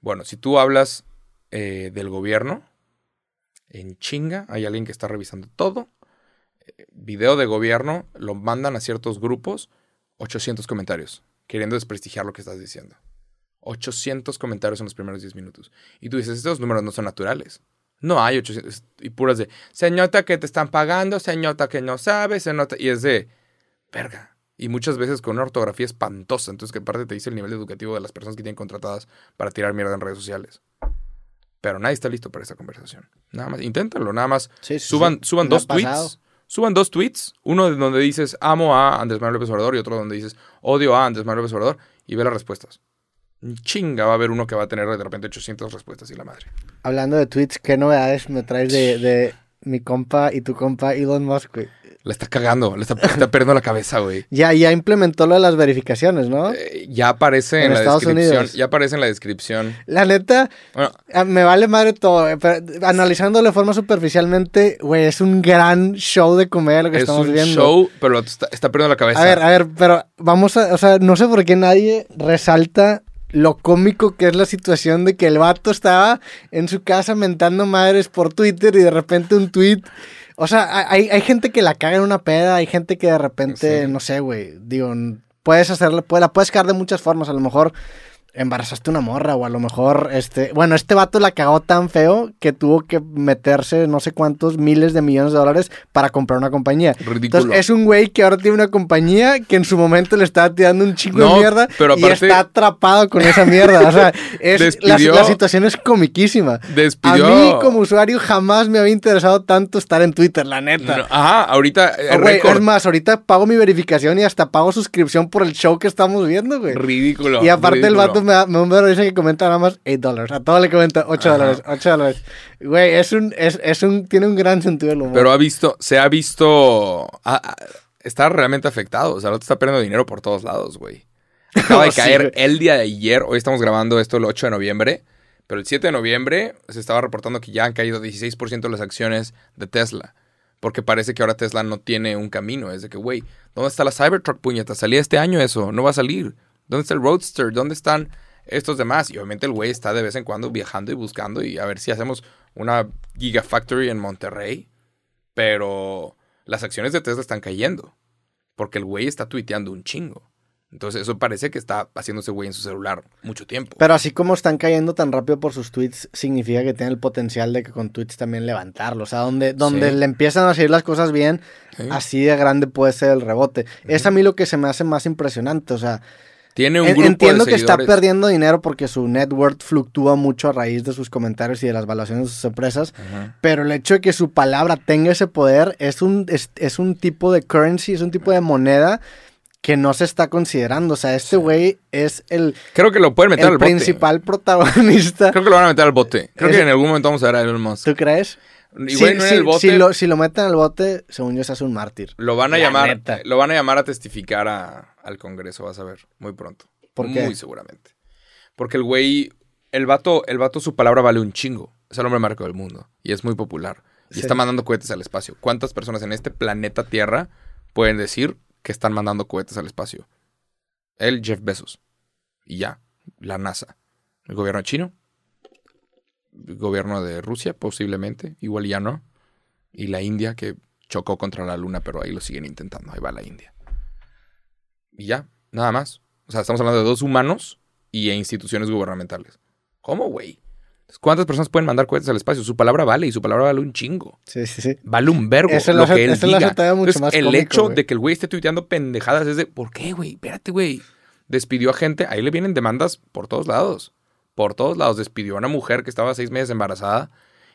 Bueno, si tú hablas eh, del gobierno, en chinga, hay alguien que está revisando todo. Video de gobierno, lo mandan a ciertos grupos, 800 comentarios, queriendo desprestigiar lo que estás diciendo. 800 comentarios en los primeros 10 minutos. Y tú dices, estos números no son naturales. No hay 800. Y puras de, se nota que te están pagando, se nota que no sabes, se nota. Y es de, verga. Y muchas veces con una ortografía espantosa. Entonces, que aparte te dice el nivel educativo de las personas que tienen contratadas para tirar mierda en redes sociales. Pero nadie está listo para esta conversación. Nada más, inténtalo, nada más. Sí, sí, suban sí. suban dos tweets. Suban dos tweets. Uno donde dices amo a Andrés Manuel López Obrador y otro donde dices odio a Andrés Manuel López Obrador y ve las respuestas. Chinga, va a haber uno que va a tener de repente 800 respuestas y la madre. Hablando de tweets, ¿qué novedades me traes de, mi compa y tu compa Elon Musk? La está cagando, le está, perdiendo la cabeza, güey. Ya, ya implementó lo de las verificaciones, ¿no? Eh, ya aparece en, En la Estados descripción. Unidos. Ya aparece en la descripción. La neta, Bueno, ah, me vale madre todo. eh, Pero analizándolo de forma superficialmente, güey, es un gran show de comedia lo que es estamos un viendo. show, pero está, está perdiendo la cabeza. A ver, a ver, pero vamos a, o sea, no sé por qué nadie resalta lo cómico que es la situación de que el vato estaba en su casa mentando madres por Twitter y de repente un tweet. O sea, hay, hay gente que la caga en una peda, hay gente que de repente, Sí. no sé, güey, digo, puedes hacerlo, puede- la puedes cagar de muchas formas, a lo mejor embarazaste una morra o a lo mejor, este, bueno, este vato la cagó tan feo que tuvo que meterse no sé cuántos miles de millones de dólares para comprar una compañía. Ridículo. Entonces es un güey que ahora tiene una compañía que en su momento le estaba tirando un chingo No, de mierda pero y está atrapado con esa mierda. O sea, es, la, Despidió- la situación es comiquísima. Despidió. A mí como usuario jamás me había interesado tanto estar en Twitter, la neta. No, ajá, ahorita eh, Oh, güey, récord. es más, ahorita pago mi verificación y hasta pago suscripción por el show que estamos viendo, güey. Ridículo. Y aparte el vato me da, me da risa que comenta nada más 8 dólares. A todo le comenta 8 Ajá. dólares, 8 dólares. Güey, es un, es, es un, tiene un gran sentido del humor. Pero ha visto, se ha visto. ah, está realmente afectado. O sea, el otro está perdiendo dinero por todos lados, güey. Acaba de sí, caer güey. el día de ayer. Hoy estamos grabando esto el 8 de noviembre. Pero el 7 de noviembre se estaba reportando que ya han caído 16% las acciones de Tesla. Porque parece que ahora Tesla no tiene un camino. Es de que, güey, ¿dónde está la Cybertruck, puñeta? Salía este año eso. No va a salir. ¿Dónde está el Roadster? ¿Dónde están estos demás? Y obviamente el güey está de vez en cuando viajando y buscando y a ver si hacemos una Gigafactory en Monterrey. Pero las acciones de Tesla están cayendo. Porque el güey está tuiteando un chingo. Entonces eso parece que está haciéndose güey en su celular mucho tiempo. Pero así como están cayendo tan rápido por sus tweets, significa que tienen el potencial de que con tweets también levantarlo. O sea, donde, donde Sí. le empiezan a salir las cosas bien, Sí. así de grande puede ser el rebote. Es a mí lo que se me hace más impresionante. O sea, Tiene un en- grupo entiendo de que está perdiendo dinero porque su net worth fluctúa mucho a raíz de sus comentarios y de las valuaciones de sus empresas. Ajá. Pero el hecho de que su palabra tenga ese poder es un, es, es un tipo de currency, es un tipo de moneda que no se está considerando. O sea, este güey es el, Creo que lo pueden meter el al bote. principal protagonista. Creo que lo van a meter al bote. Creo Es- que en algún momento vamos a ver a Elon Musk. ¿Tú crees? Sí, no en sí, el bote. Si, lo, si lo meten al bote, según yo, se hace un mártir. Lo van a La llamar, neta. lo van a llamar a testificar a- al Congreso, vas a ver, muy pronto. ¿Por qué? Muy seguramente. Porque el güey, el vato, el vato su palabra vale un chingo. Es el hombre marco del mundo y es muy popular. Y Sí. está mandando cohetes al espacio. ¿Cuántas personas en este planeta Tierra pueden decir que están mandando cohetes al espacio? Él, Jeff Bezos. Y ya, la NASA. El gobierno chino. El gobierno de Rusia, posiblemente. Igual ya no. Y la India, que chocó contra la luna, pero ahí lo siguen intentando. Ahí va la India. Y ya, nada más. O sea, estamos hablando de dos humanos y instituciones gubernamentales. ¿Cómo, güey? ¿Cuántas personas pueden mandar cohetes al espacio? Su palabra vale y su palabra vale un chingo. Sí, sí, sí. Vale un verbo Eso lo lo hace- que él eso lo hace diga. mucho Entonces, más el cómico, hecho de que el güey esté tuiteando pendejadas es de, ¿por qué, güey? Espérate, güey. Despidió a gente, ahí le vienen demandas por todos lados. Por todos lados. Despidió a una mujer que estaba seis meses embarazada.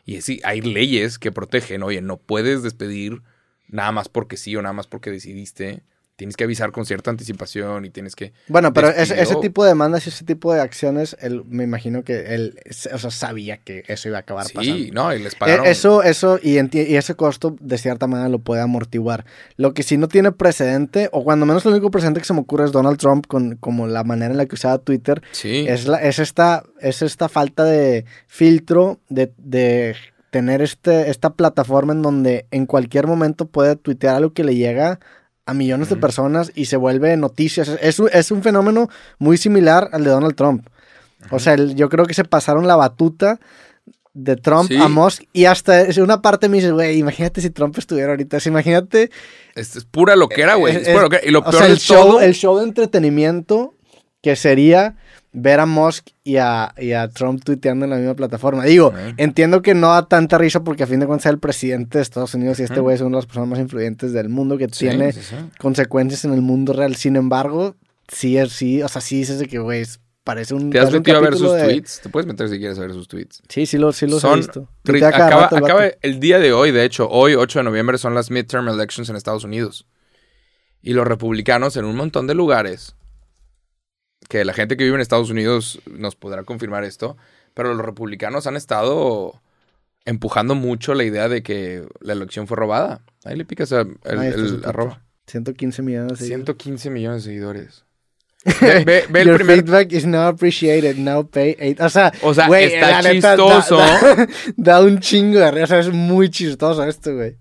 Y sí, hay leyes que protegen. Oye, no puedes despedir nada más porque sí o nada más porque decidiste. Tienes que avisar con cierta anticipación y tienes que... Bueno, pero ese, ese tipo de demandas y ese tipo de acciones, él, me imagino que él o sea, sabía que eso iba a acabar Sí, pasando. no, y les Eh, pagaron. Eso, eso, y ese costo de cierta manera lo puede amortiguar. Lo que sí no tiene precedente, o cuando menos lo único precedente que se me ocurre es Donald Trump con como la manera en la que usaba Twitter, Sí. es, la, es, esta, es esta falta de filtro, de, de tener este, esta plataforma en donde en cualquier momento puede tuitear algo que le llega a millones de personas y se vuelve noticias. Es, un- es un fenómeno muy similar al de Donald Trump. O sea, el- yo creo que se pasaron la batuta de Trump Sí. a Musk y hasta es una parte me dice, güey, imagínate si Trump estuviera ahorita, si imagínate Es, es pura loquera, güey. Es, es- loquera. Y lo o peor sea, de el show, todo... el show de entretenimiento que sería ver a Musk y a, y a Trump tuiteando en la misma plataforma. Digo, entiendo que no da tanta risa porque a fin de cuentas es el presidente de Estados Unidos y este güey es una de las personas más influyentes del mundo que Sí, tiene sí, sí. consecuencias en el mundo real. Sin embargo, sí es sí, o sea, sí dices de que güey, parece un ¿Te has metido a ver sus de- tweets? Te puedes meter si quieres a ver sus tweets. Sí, sí, lo, sí los he Son visto. Tuitea cada acaba, el acaba el día de hoy, de hecho, hoy 8 de noviembre son las midterm elections en Estados Unidos. Y los republicanos en un montón de lugares, que la gente que vive en Estados Unidos nos podrá confirmar esto, pero los republicanos han estado empujando mucho la idea de que la elección fue robada. Ahí le picas a- el, está el arroba. 115 millones de 115 millones de seguidores. Ve, ve- ve el Your primer feedback is now appreciated. Now pay eight. O sea, O sea, está da- chistoso. Da, da un chingo de. O sea, es muy chistoso esto, güey.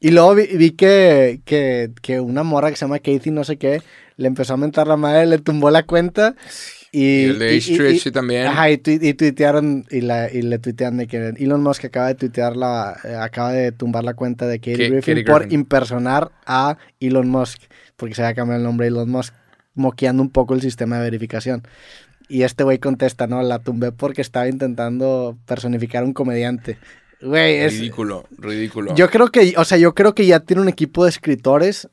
Y luego vi, vi que, que, que una morra que se llama Katie, no sé qué, le empezó a mentar la madre, le tumbó la cuenta. Y, Y el de y- H. y- Trish y- también. Ajá, y, tui- y tuitearon, y, la, y le tuitean de que Elon Musk acaba de tuitear la, eh, acaba de tumbar la cuenta de Katie Ke- Griffin Katie por Griffin. impersonar a Elon Musk, porque se había cambiado el nombre de Elon Musk, moqueando un poco el sistema de verificación. Y este güey contesta, no, la tumbé porque estaba intentando personificar a un comediante. Güey, es... Ridículo, ridículo. Yo creo que, o sea, yo creo que ya tiene un equipo de escritores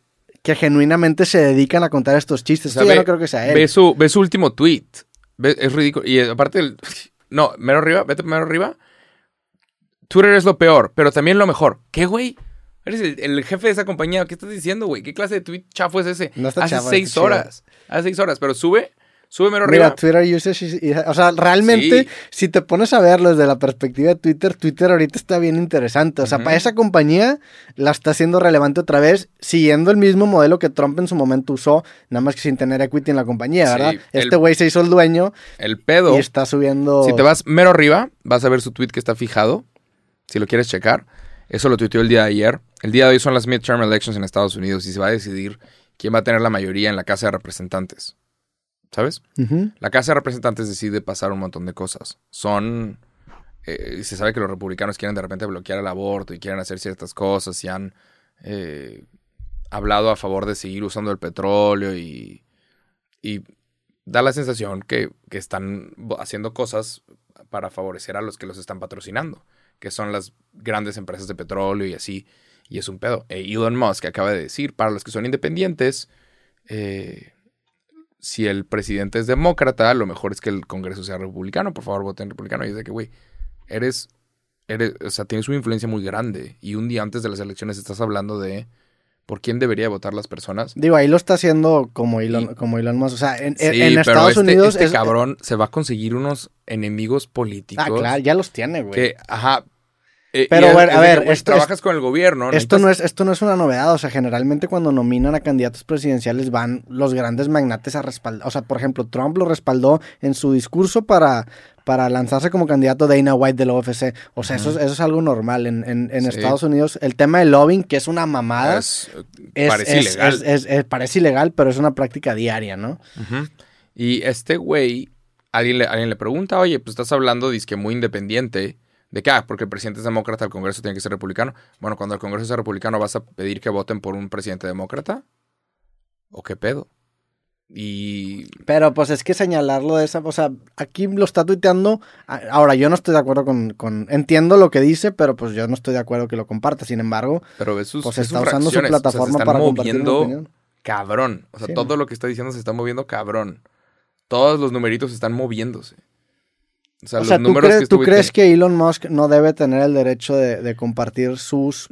que genuinamente se dedican a contar estos chistes. O sea, Esto ya ve- no creo que sea él. Ve su, ve su último tweet. Ve- es ridículo. Y eh, aparte, el, no, mero arriba, vete mero arriba. Twitter es lo peor, pero también lo mejor. ¿Qué, güey? Eres el, el jefe de esa compañía. ¿Qué estás diciendo, güey? ¿Qué clase de tweet chafo es ese? No está Hace seis chido. horas. Hace seis horas, pero sube, sube mero Mira, arriba. Twitter usage, o sea, realmente, Sí. si te pones a verlo desde la perspectiva de Twitter, Twitter ahorita está bien interesante. O sea, para esa compañía la está haciendo relevante otra vez, siguiendo el mismo modelo que Trump en su momento usó, nada más que sin tener equity en la compañía, ¿verdad? Este güey se hizo el dueño El pedo. y está subiendo. Si te vas mero arriba, vas a ver su tweet que está fijado. Si lo quieres checar. Eso lo tuiteó el día de ayer. El día de hoy son las midterm elections en Estados Unidos y se va a decidir quién va a tener la mayoría en la Casa de Representantes. ¿Sabes? La Casa de Representantes decide pasar un montón de cosas. Son. eh, se sabe que los republicanos quieren de repente bloquear el aborto y quieren hacer ciertas cosas y han eh, hablado a favor de seguir usando el petróleo y. y da la sensación que, que están haciendo cosas para favorecer a los que los están patrocinando, que son las grandes empresas de petróleo y así. Y es un pedo. E Elon Musk acaba de decir, para los que son independientes, eh, si el presidente es demócrata, lo mejor es que el Congreso sea republicano. Por favor, voten republicano. Y es de que, güey, eres, eres, o sea, tienes una influencia muy grande. Y un día antes de las elecciones estás hablando de por quién debería votar las personas. Digo, ahí lo está haciendo como Elon, Y- como Elon Musk. O sea, en, Sí, Estados este, Unidos. este es- cabrón se va a conseguir unos enemigos políticos. Ah, claro, ya los tiene, güey. Que, ajá. Eh, Pero, bueno, a que, ver, güey, esto- trabajas con el gobierno. Esto no, es, esto no es una novedad, o sea, generalmente cuando nominan a candidatos presidenciales van los grandes magnates a respaldar, o sea, por ejemplo, Trump lo respaldó en su discurso para, para lanzarse como candidato Dana White del UFC, o sea, eso, es, eso es algo normal en, en- en Sí. Estados Unidos. El tema del lobbying, que es una mamada, es- es- parece es- ilegal. parece ilegal, pero es una práctica diaria, ¿no? Y este güey, alguien le, alguien le pregunta, oye, pues estás hablando, que muy independiente. ¿De qué? Ah, porque el presidente es demócrata, el Congreso tiene que ser republicano. Bueno, cuando el Congreso sea republicano, ¿vas a pedir que voten por un presidente demócrata? ¿O qué pedo? Y. Pero pues es que señalarlo de esa. O sea, aquí lo está tuiteando. Ahora, yo no estoy de acuerdo con. con entiendo lo que dice, pero pues yo no estoy de acuerdo que lo comparta. Sin embargo, pero sus, pues está usando su plataforma para moviendo cabrón. O sea, todo lo que está diciendo se está moviendo cabrón. Todos los numeritos están moviéndose. O sea, los ¿tú, crees, que ¿tú crees que Elon Musk no debe tener el derecho de, compartir sus,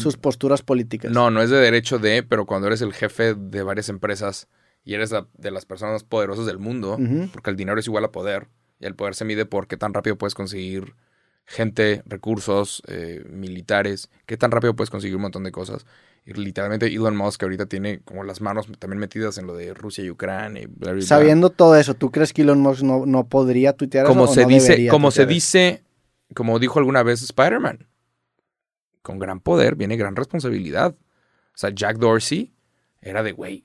sus posturas políticas? No, no es de derecho de, pero cuando eres el jefe de varias empresas y eres de las personas más poderosas del mundo, porque el dinero es igual a poder, y el poder se mide por qué tan rápido puedes conseguir gente, recursos, eh, militares, qué tan rápido puedes conseguir un montón de cosas. Y literalmente Elon Musk ahorita tiene como las manos también metidas en lo de Rusia y Ucrania. Sabiendo todo eso, ¿tú crees que Elon Musk no, podría tuitear como eso? Se dice, como se dice, como dijo alguna vez Spider-Man, con gran poder viene gran responsabilidad. O sea, Jack Dorsey era de, güey,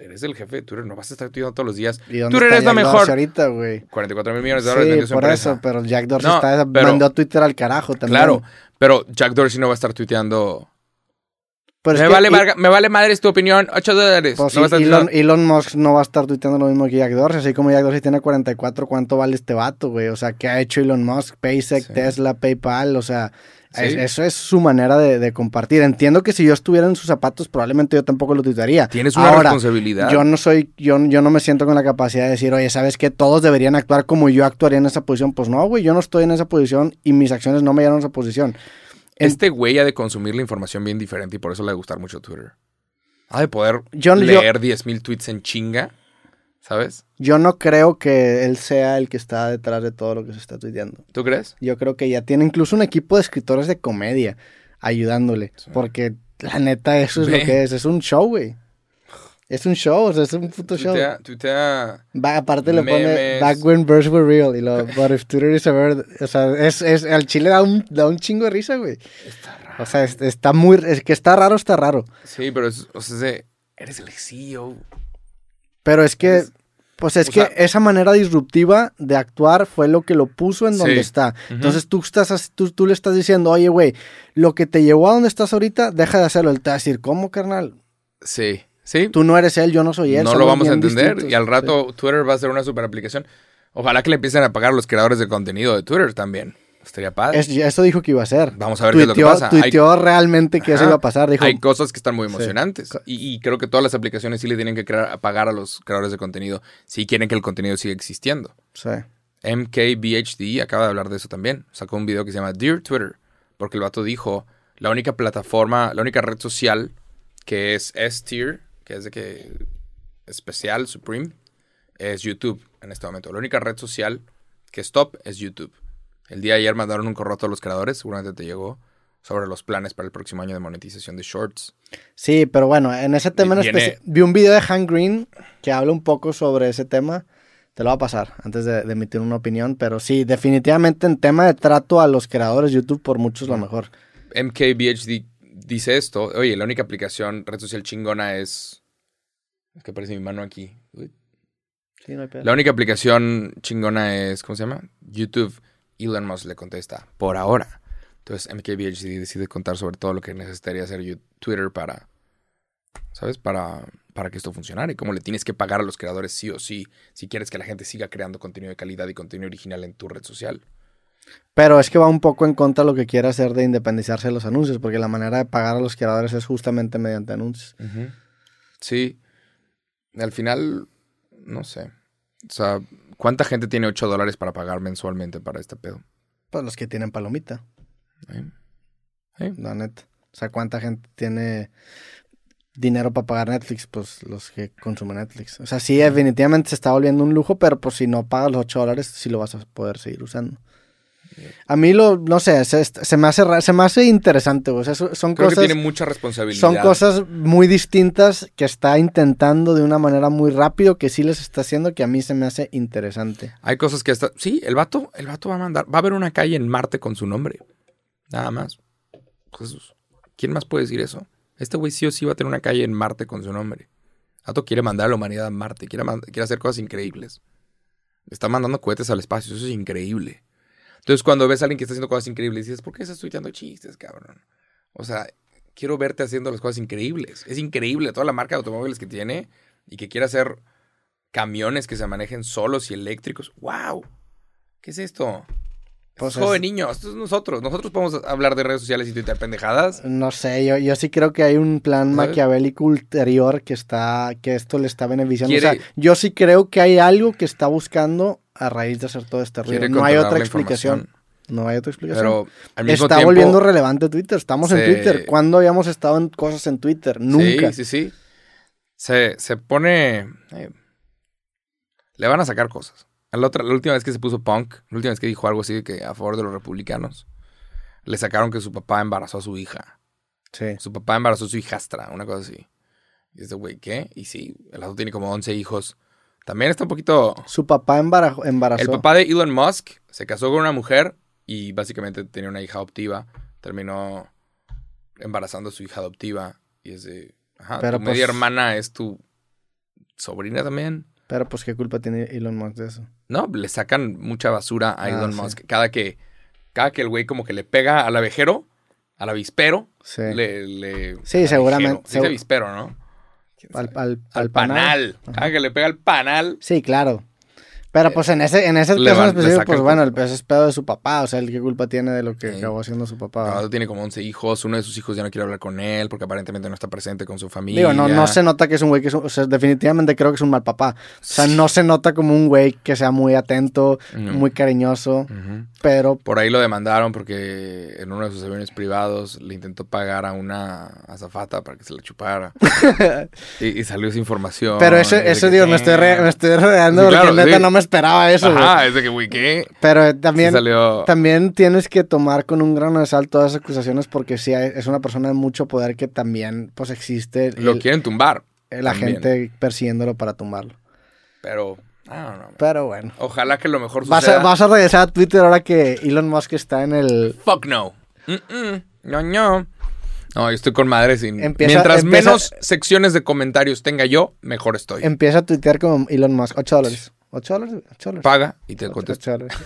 eres el jefe de Twitter, no vas a estar tuiteando todos los días. Twitter es la mejor. ahorita, güey. 44 mil millones de dólares sí, por eso, pero Jack Dorsey está, mandó a Twitter al carajo también. Claro, pero Jack Dorsey no va a estar tuiteando me, vale me, vale madre tu opinión, 8 dólares. Pues Elon, Musk no va a estar tuiteando lo mismo que Jack Dorsey, así como Jack Dorsey tiene 44, ¿cuánto vale este vato, güey? O sea, ¿qué ha hecho Elon Musk? SpaceX, Tesla, PayPal, o sea, eso es su manera de, compartir. Entiendo que si yo estuviera en sus zapatos, probablemente yo tampoco lo tuitearía. Tienes una responsabilidad. Yo no soy, yo, yo no me siento con la capacidad de decir, oye, ¿sabes qué? Todos deberían actuar como yo actuaría en esa posición. Pues no, güey, yo no estoy en esa posición y mis acciones no me llevan a esa posición. Este güey ha de consumir la información bien diferente y por eso le ha de gustar mucho Twitter. Ha de poder leer 10.000 tweets en chinga, ¿sabes? Yo no creo que él sea el que está detrás de todo lo que se está tuiteando. ¿Tú crees? Yo creo que ya tiene incluso un equipo de escritores de comedia ayudándole. Porque la neta, eso es lo que es. Es un show, güey. Es un show, o sea, es un puto show. Tuitea, aparte le pone Back when birds were real. Y lo, but if Twitter is a bird. O sea, es, es, al chile da un, da un chingo de risa, güey. Está raro. O sea, está muy. Es que está raro, está raro. Sí, pero es, o sea, eres el CEO. Pero es que. Pues es que esa manera disruptiva de actuar fue lo que lo puso en donde está. Entonces tú, estás, tú, tú le estás diciendo, oye, güey, lo que te llevó a donde estás ahorita, deja de hacerlo. Él te va a decir, ¿cómo, carnal? Sí. Sí. Tú no eres él, yo no soy él. No lo vamos a entender. Y al rato Twitter va a ser una super aplicación. Ojalá que le empiecen a pagar los creadores de contenido de Twitter también. Estaría padre. eso dijo que iba a ser. Vamos a ver qué es lo que pasa. Tuiteó realmente que eso iba a pasar. Dijo, hay cosas que están muy emocionantes. Y, creo que todas las aplicaciones sí le tienen que crear, pagar a los creadores de contenido si quieren que el contenido siga existiendo. Sí. MKBHD acaba de hablar de eso también. Sacó un video que se llama Dear Twitter. Porque el vato dijo, la única plataforma, la única red social que es S-Tier que es de que especial, Supreme, es YouTube en este momento. La única red social que es top es YouTube. El día de ayer mandaron un correo a todos los creadores, seguramente te llegó, sobre los planes para el próximo año de monetización de shorts. Sí, pero bueno, en ese tema en vi un video de Han Green que habla un poco sobre ese tema. Te lo va a pasar antes de, emitir una opinión, pero sí, definitivamente en tema de trato a los creadores YouTube por muchos lo mejor. MKBHD dice esto, oye, la única aplicación red social chingona es... Es que aparece mi mano aquí. Sí, no hay la única aplicación chingona es, ¿cómo se llama? YouTube. Elon Musk le contesta, por ahora. Entonces MKBHD decide contar sobre todo lo que necesitaría hacer Twitter para, ¿sabes? Para, para que esto funcionara y cómo le tienes que pagar a los creadores sí o sí si quieres que la gente siga creando contenido de calidad y contenido original en tu red social. Pero es que va un poco en contra de lo que quiere hacer de independizarse de los anuncios, porque la manera de pagar a los creadores es justamente mediante anuncios. Sí. Al final, no sé. O sea, ¿cuánta gente tiene 8 dólares para pagar mensualmente para este pedo? Pues los que tienen palomita. La neta. O sea, ¿cuánta gente tiene dinero para pagar Netflix? Pues los que consumen Netflix. O sea, sí, definitivamente se está volviendo un lujo, pero pues si no pagas los 8 dólares, sí lo vas a poder seguir usando. A mí lo, no sé, se, me, hace, se me hace interesante, o sea, son Creo cosas... Que tiene mucha responsabilidad. Son cosas muy distintas que está intentando de una manera muy rápido, que sí les está haciendo, que a mí se me hace interesante. Hay cosas que está... Sí, el vato, el vato va a mandar... Va a haber una calle en Marte con su nombre. Nada más. Jesús. ¿Quién más puede decir eso? Este güey sí o sí va a tener una calle en Marte con su nombre. Ato quiere mandar a la humanidad a Marte, quiere, quiere hacer cosas increíbles. Está mandando cohetes al espacio, eso es increíble. Entonces, cuando ves a alguien que está haciendo cosas increíbles, dices, ¿por qué estás tuiteando chistes, cabrón? O sea, quiero verte haciendo las cosas increíbles. Es increíble toda la marca de automóviles que tiene y que quiere hacer camiones que se manejen solos y eléctricos. ¡Wow! ¿Qué es esto? Pues es joven niño, esto es nosotros. Nosotros podemos hablar de redes sociales y tuitear pendejadas. No sé, yo, yo sí creo que hay un plan maquiavélico ulterior que está, que esto le está beneficiando. Quiere- O sea, yo sí creo que hay algo que está buscando a raíz de hacer todo este ruido. No hay otra explicación. No hay otra explicación. Pero al mismo está tiempo. volviendo relevante Twitter. Estamos en Twitter. ¿Cuándo habíamos estado en cosas en Twitter? Nunca. Sí, sí, sí. Se, se pone. eh, le van a sacar cosas. La, otra, la última vez que se puso punk, la última vez que dijo algo así de que a favor de los republicanos, le sacaron que su papá embarazó a su hija. Sí. Su papá embarazó a su hijastra, una cosa así. Y este güey, ¿qué? Y sí, el tiene como 11 hijos. También está un poquito. Su papá embarazó. El papá de Elon Musk se casó con una mujer y básicamente tenía una hija adoptiva. Terminó embarazando a su hija adoptiva. Y es de. Ajá, Pero tu media pues- hermana es tu sobrina también. Pero pues qué culpa tiene Elon Musk de eso. No, le sacan mucha basura a Ah, Elon sí. Musk. Cada que, cada que el güey como que le pega al abejero, al avispero, Sí. le, le- Sí, seguramente, abejero. Se dice segu- avispero, ¿no? ¿Quién Al, al, Al al panal. panal. Cada que le pega al panal. Sí, claro. Pero pues en ese, en ese caso en específico, pues bueno, el ese es pedo de su papá. O sea, qué culpa tiene de lo que Sí. acabó haciendo su papá. No, tiene como 11 hijos. Uno de sus hijos ya no quiere hablar con él porque aparentemente no está presente con su familia. Digo, no, no se nota que es un güey que es un- o sea, definitivamente creo que es un mal papá. O sea, Sí. no se nota como un güey que sea muy atento, No. muy cariñoso, pero Por ahí lo demandaron porque en uno de sus aviones privados le intentó pagar a una azafata para que se la chupara. y, y salió esa información. pero eso, eso digo, me estoy, me estoy rodeando Sí, porque claro, neta sí. no me esperaba eso, güey. Ajá, es de que, güey, ¿qué? Pero eh, Sí también, salió... también tienes que tomar con un grano de sal todas esas acusaciones porque sí es una persona de mucho poder que también pues existe Lo quieren tumbar. la gente persiguiéndolo para tumbarlo. Pero, don't know. Pero bueno. Ojalá que lo mejor Vas suceda. a, vas a regresar a Twitter ahora que Elon Musk está en el... Fuck no. No, no. No, yo estoy con madre sin... Empieza- Mientras empieza- menos secciones de comentarios tenga yo, mejor estoy. Empieza a tuitear como Elon Musk. 8 dólares. 8 dólares. 8 dólares. Paga y te 8 contesto. dólares.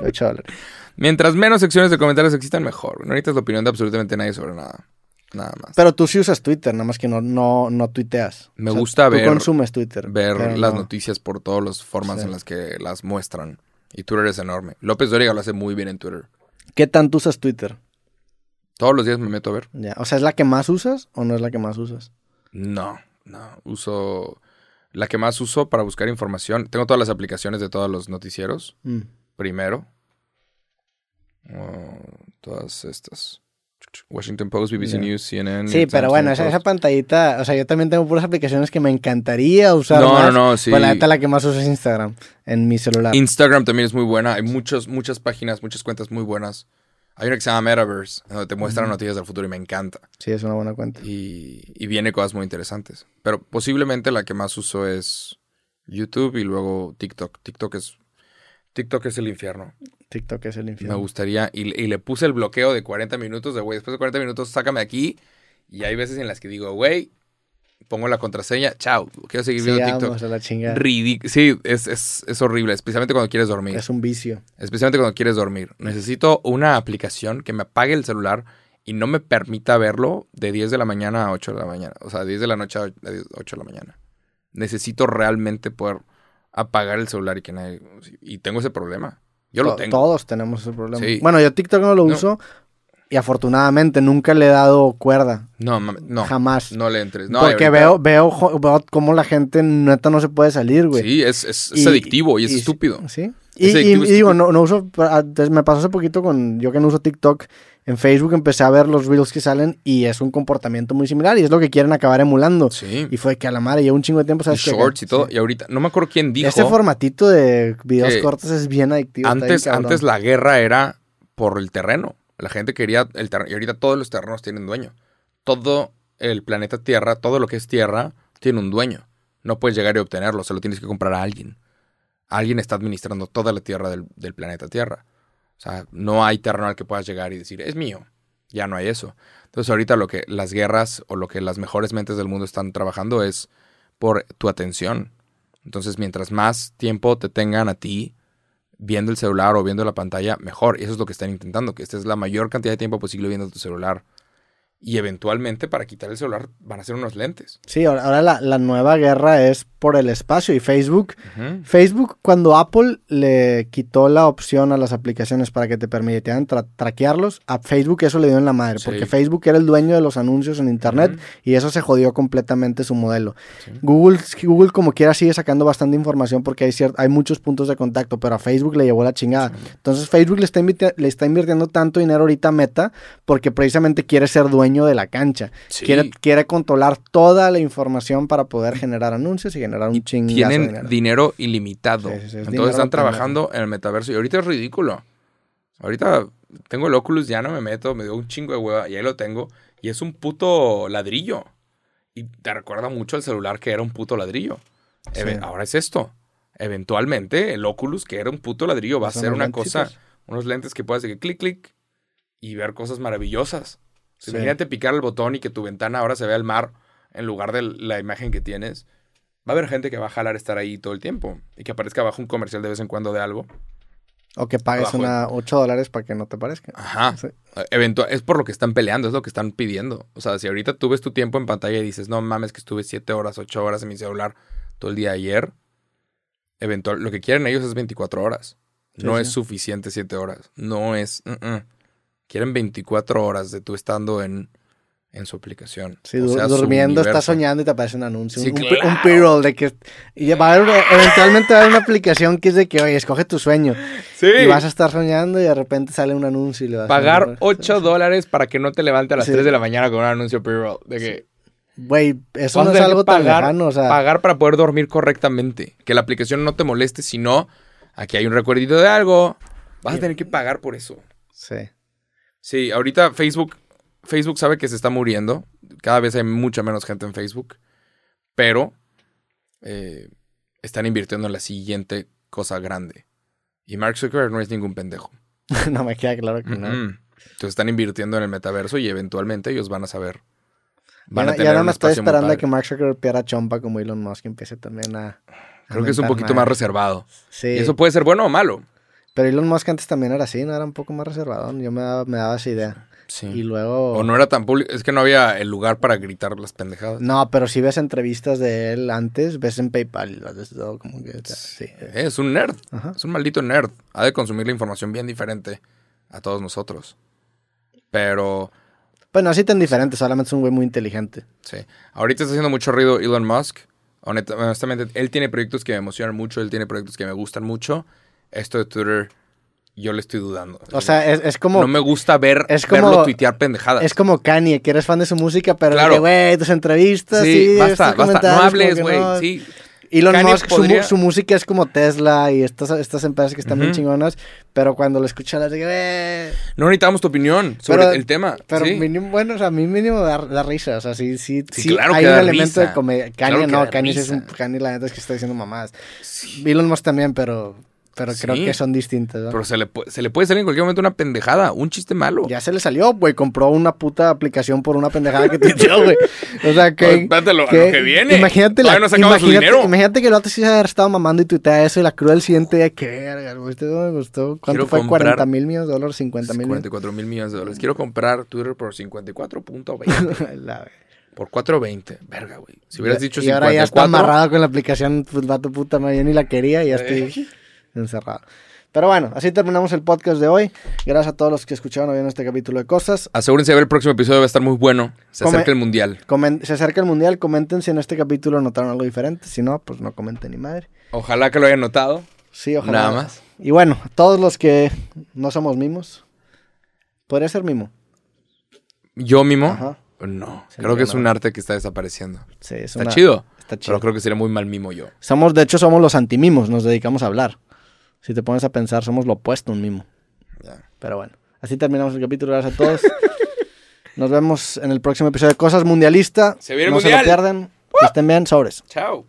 8 dólares. Mientras menos secciones de comentarios existan, mejor. No necesitas la opinión de absolutamente nadie sobre nada. Nada más. Pero tú sí usas Twitter, nada más que no, no, no tuiteas. Me gusta tú ver- consumes Twitter. Ver las no. noticias por todas las formas Sí. en las que las muestran. Y Twitter es enorme. López Dóriga lo hace muy bien en Twitter. ¿Qué tanto usas Twitter? Todos los días me meto a ver. Ya. O sea, ¿es la que más usas o no es la que más usas? No, no. Uso. La que más uso para buscar información. Tengo todas las aplicaciones de todos los noticieros. Mm. Primero. Oh, todas estas. Washington Post, BBC. News, CNN. Sí, pero Times, bueno, esa, esa pantallita, o sea, yo también tengo puras aplicaciones que me encantaría usar No, más. no, no, sí. Pues la neta la que más uso es Instagram en mi celular. Instagram también es muy buena. Hay muchos, muchas páginas, muchas cuentas muy buenas. Hay una que se llama Metaverse, donde te muestran noticias del futuro y me encanta. Sí, es una buena cuenta. Y, y viene cosas muy interesantes. Pero posiblemente la que más uso es YouTube y luego TikTok. TikTok es, TikTok es el infierno. TikTok es el Me infierno. gustaría. Y, y le puse el bloqueo de 40 minutos de, güey, después de 40 minutos, sácame aquí. Y hay veces en las que digo, güey, pongo la contraseña, chao, quiero seguir Sí, viendo TikTok. a la chingada. Ridic- sí, es, es, es horrible, especialmente cuando quieres dormir. Es un vicio. Especialmente cuando quieres dormir. Necesito una aplicación que me apague el celular y no me permita verlo de 10 de la mañana a 8 de la mañana. O sea, 10 de la noche a 8 de la mañana. Necesito realmente poder apagar el celular y que nadie... Y tengo ese problema. Yo lo tengo. Todos tenemos ese problema. Sí. Bueno, yo TikTok no lo No. uso y afortunadamente nunca le he dado cuerda. No, no. Jamás. No le entres. No, Porque y veo, veo, cómo la gente neta no se puede salir, güey. Sí, es, es, es Y- adictivo y es y- estúpido. Sí. Y, y- y digo, no, no uso. ah, Me pasó hace poquito con. Yo que no uso TikTok. En Facebook empecé a ver los reels que salen y es un comportamiento muy similar y es lo que quieren acabar emulando. Sí. Y fue que a la madre llevo un chingo de tiempo, Y ¿sabes qué? shorts y todo. Sí. Y ahorita, no me acuerdo quién dijo. Ese formatito de videos cortos es bien adictivo. bien Antes, antes la guerra era por el terreno. La gente quería el terreno. Y ahorita todos los terrenos tienen dueño. Todo el planeta Tierra, todo lo que es Tierra, tiene un dueño. No puedes llegar y obtenerlo, se lo tienes que comprar a alguien. Alguien está administrando toda la Tierra del, del planeta Tierra. O sea, no hay terreno al que puedas llegar y decir, es mío. Ya no hay eso. Entonces ahorita lo que las guerras o lo que las mejores mentes del mundo están trabajando es por tu atención. Entonces, mientras más tiempo te tengan a ti viendo el celular o viendo la pantalla, mejor. Y eso es lo que están intentando, que estés la mayor cantidad de tiempo posible viendo tu celular. Y eventualmente, para quitar el celular, van a ser unos lentes. Sí, ahora, ahora la, la nueva guerra es por el espacio y Facebook. Facebook, cuando Apple le quitó la opción a las aplicaciones para que te permitieran tra- traquearlos, a Facebook eso le dio en la madre, Sí. porque Facebook era el dueño de los anuncios en Internet y eso se jodió completamente su modelo. Sí. Google, Google como quiera sigue sacando bastante información porque hay, hay muchos puntos de contacto, pero a Facebook le llevó la chingada. Entonces Facebook le está, le está invirtiendo tanto dinero ahorita a Meta porque precisamente quiere ser dueño de la cancha. Sí. Quiere, quiere controlar toda la información para poder generar anuncios y generar un chingazo de Tienen dinero. dinero ilimitado. Sí, sí, sí, es Entonces dinero están trabajando en el metaverso. Y ahorita es ridículo. Ahorita tengo el Oculus, ya no me meto, me dio un chingo de hueva y ahí lo tengo. Y es un puto ladrillo. Y te recuerda mucho al celular que era un puto ladrillo. Ahora es esto. Eventualmente el Oculus, que era un puto ladrillo, va a ser una cosa, unos lentes que puedas decir clic, clic y ver cosas maravillosas. Sí. Imagínate picar el botón y que tu ventana ahora se vea el mar en lugar de la imagen que tienes. Va a haber gente que va a jalar estar ahí todo el tiempo y que aparezca abajo un comercial de vez en cuando de algo. O que pagues una 8 dólares para que no te parezca. Ajá. Sí. Es por lo que están peleando, es lo que están pidiendo. O sea, si ahorita tú ves tu tiempo en pantalla y dices, no mames, que estuve 7 horas, 8 horas en mi celular todo el día ayer, eventual, lo que quieren ellos es 24 horas. Sí, no sí. es suficiente 7 horas. No es. Quieren 24 horas de tú estando en, en su aplicación. Sí, O sea, durmiendo, estás soñando y te aparece un anuncio. Sí, un, claro. un pre-roll de que. Y va a haber, una- eventualmente va a haber una aplicación que es de que, oye, escoge tu sueño. Sí. Y vas a estar soñando y de repente sale un anuncio y le vas a Pagar dar- 8 dólares para que no te levante a las Sí. 3 de la mañana con un anuncio pre-roll. De que Güey, eso no es algo que tan pagar, lejano. O sea, pagar para poder dormir correctamente. Que la aplicación no te moleste, sino aquí hay un recuerdito de algo. Vas a tener que pagar por eso. sí. Sí, ahorita Facebook, Facebook sabe que se está muriendo. Cada vez hay mucha menos gente en Facebook. Pero eh, están invirtiendo en la siguiente cosa grande. Y Mark Zuckerberg no es ningún pendejo. no me queda claro que no. Entonces están invirtiendo en el metaverso y eventualmente ellos van a saber. Van ya, a ya tener no me estoy esperando a que Mark Zuckerberg pierda chompa como Elon Musk y empiece también a. Creo que es un poquito más reservado. Sí. Y eso puede ser bueno o malo. Pero Elon Musk antes también era así, ¿no? Era un poco más reservado. Yo me daba, me daba esa idea. Sí. Y luego. O no era tan público. Es que no había el lugar para gritar las pendejadas. No, pero si ves entrevistas de él antes, ves en PayPal y ves todo como que. sí. Eh, Es un nerd. Ajá. Es un maldito nerd. Ha de consumir la información bien diferente a todos nosotros. Pero, Bueno, así tan diferente, solamente es un güey muy inteligente. sí. Ahorita está haciendo mucho ruido Elon Musk. Honesta- Honestamente, él tiene proyectos que me emocionan mucho. Él tiene proyectos que me gustan mucho. Esto de Twitter, yo le estoy dudando. O sea, es, es como. no me gusta ver, es como- verlo tuitear pendejadas. Es como Kanye, que eres fan de su música, pero Claro. güey, tus entrevistas, sí, sí, basta, basta. No hables, güey. no. Sí. Elon Kanye Musk, su, mu- podría- su música es como Tesla y estas, estas empresas que están bien Ujú. chingonas, pero cuando lo escuchas, las digo, eh. No necesitamos tu opinión sobre Pero- el tema. Pero sí. mínimo, bueno, o sea, a mí mínimo da, da risa, o sea, sí, sí, Sí, sí, claro hay que un da elemento risa. de comedia. Claro Kanye que no, Kanye es un. Kanye la neta es que está diciendo mamadas. Elon Musk también, pero, pero creo Sí. que son distintas, ¿no? Pero se le, se le puede salir en cualquier momento una pendejada, un chiste malo. Ya se le salió, güey, compró una puta aplicación por una pendejada que tuiteó, güey. O sea, que... Pues, lo- a lo que viene. Imagínate, la, Todavía no se acaba su imagínate, dinero. imagínate que el otro sí se haber estado mamando y tuitea eso y la cruel siguiente día, qué verga, güey, este no me gustó. ¿Cuánto Quiero fue? comprar- ¿40 mil millones de dólares? ¿50 mil millones? 54 mil millones de dólares. Quiero comprar Twitter por 54.20. La verga. por 4.20. Verga, güey. Si hubieras dicho y 54. ahora ya está amarrado con la aplicación, pues va tu puta madre, yo ni la quería y ya Eh. estoy encerrado. Pero bueno, así terminamos el podcast de hoy. Gracias a todos los que escucharon o vieron este capítulo de cosas. Asegúrense de ver el próximo episodio, va a estar muy bueno. Se Come- acerca el mundial. Comen- se acerca el mundial, comenten si en este capítulo notaron algo diferente. Si no, pues no comenten ni madre. Ojalá que lo hayan notado. Sí, ojalá. Nada más. Y bueno, todos los que no somos mimos, podría ser mimo. Yo mimo. Ajá. No. Sí, creo que es un arte que está desapareciendo. Sí, es Está una- chido. Está chido. Pero creo que sería muy mal mimo yo. Somos, de hecho, somos los antimimos, nos dedicamos a hablar. Si te pones a pensar, somos lo opuesto a un mimo. Pero bueno, así terminamos el capítulo. Gracias a todos. Nos vemos en el próximo episodio de Cosas Mundialista. Se viene el no se mundial. lo pierdan. Que estén bien, sobres. Chao.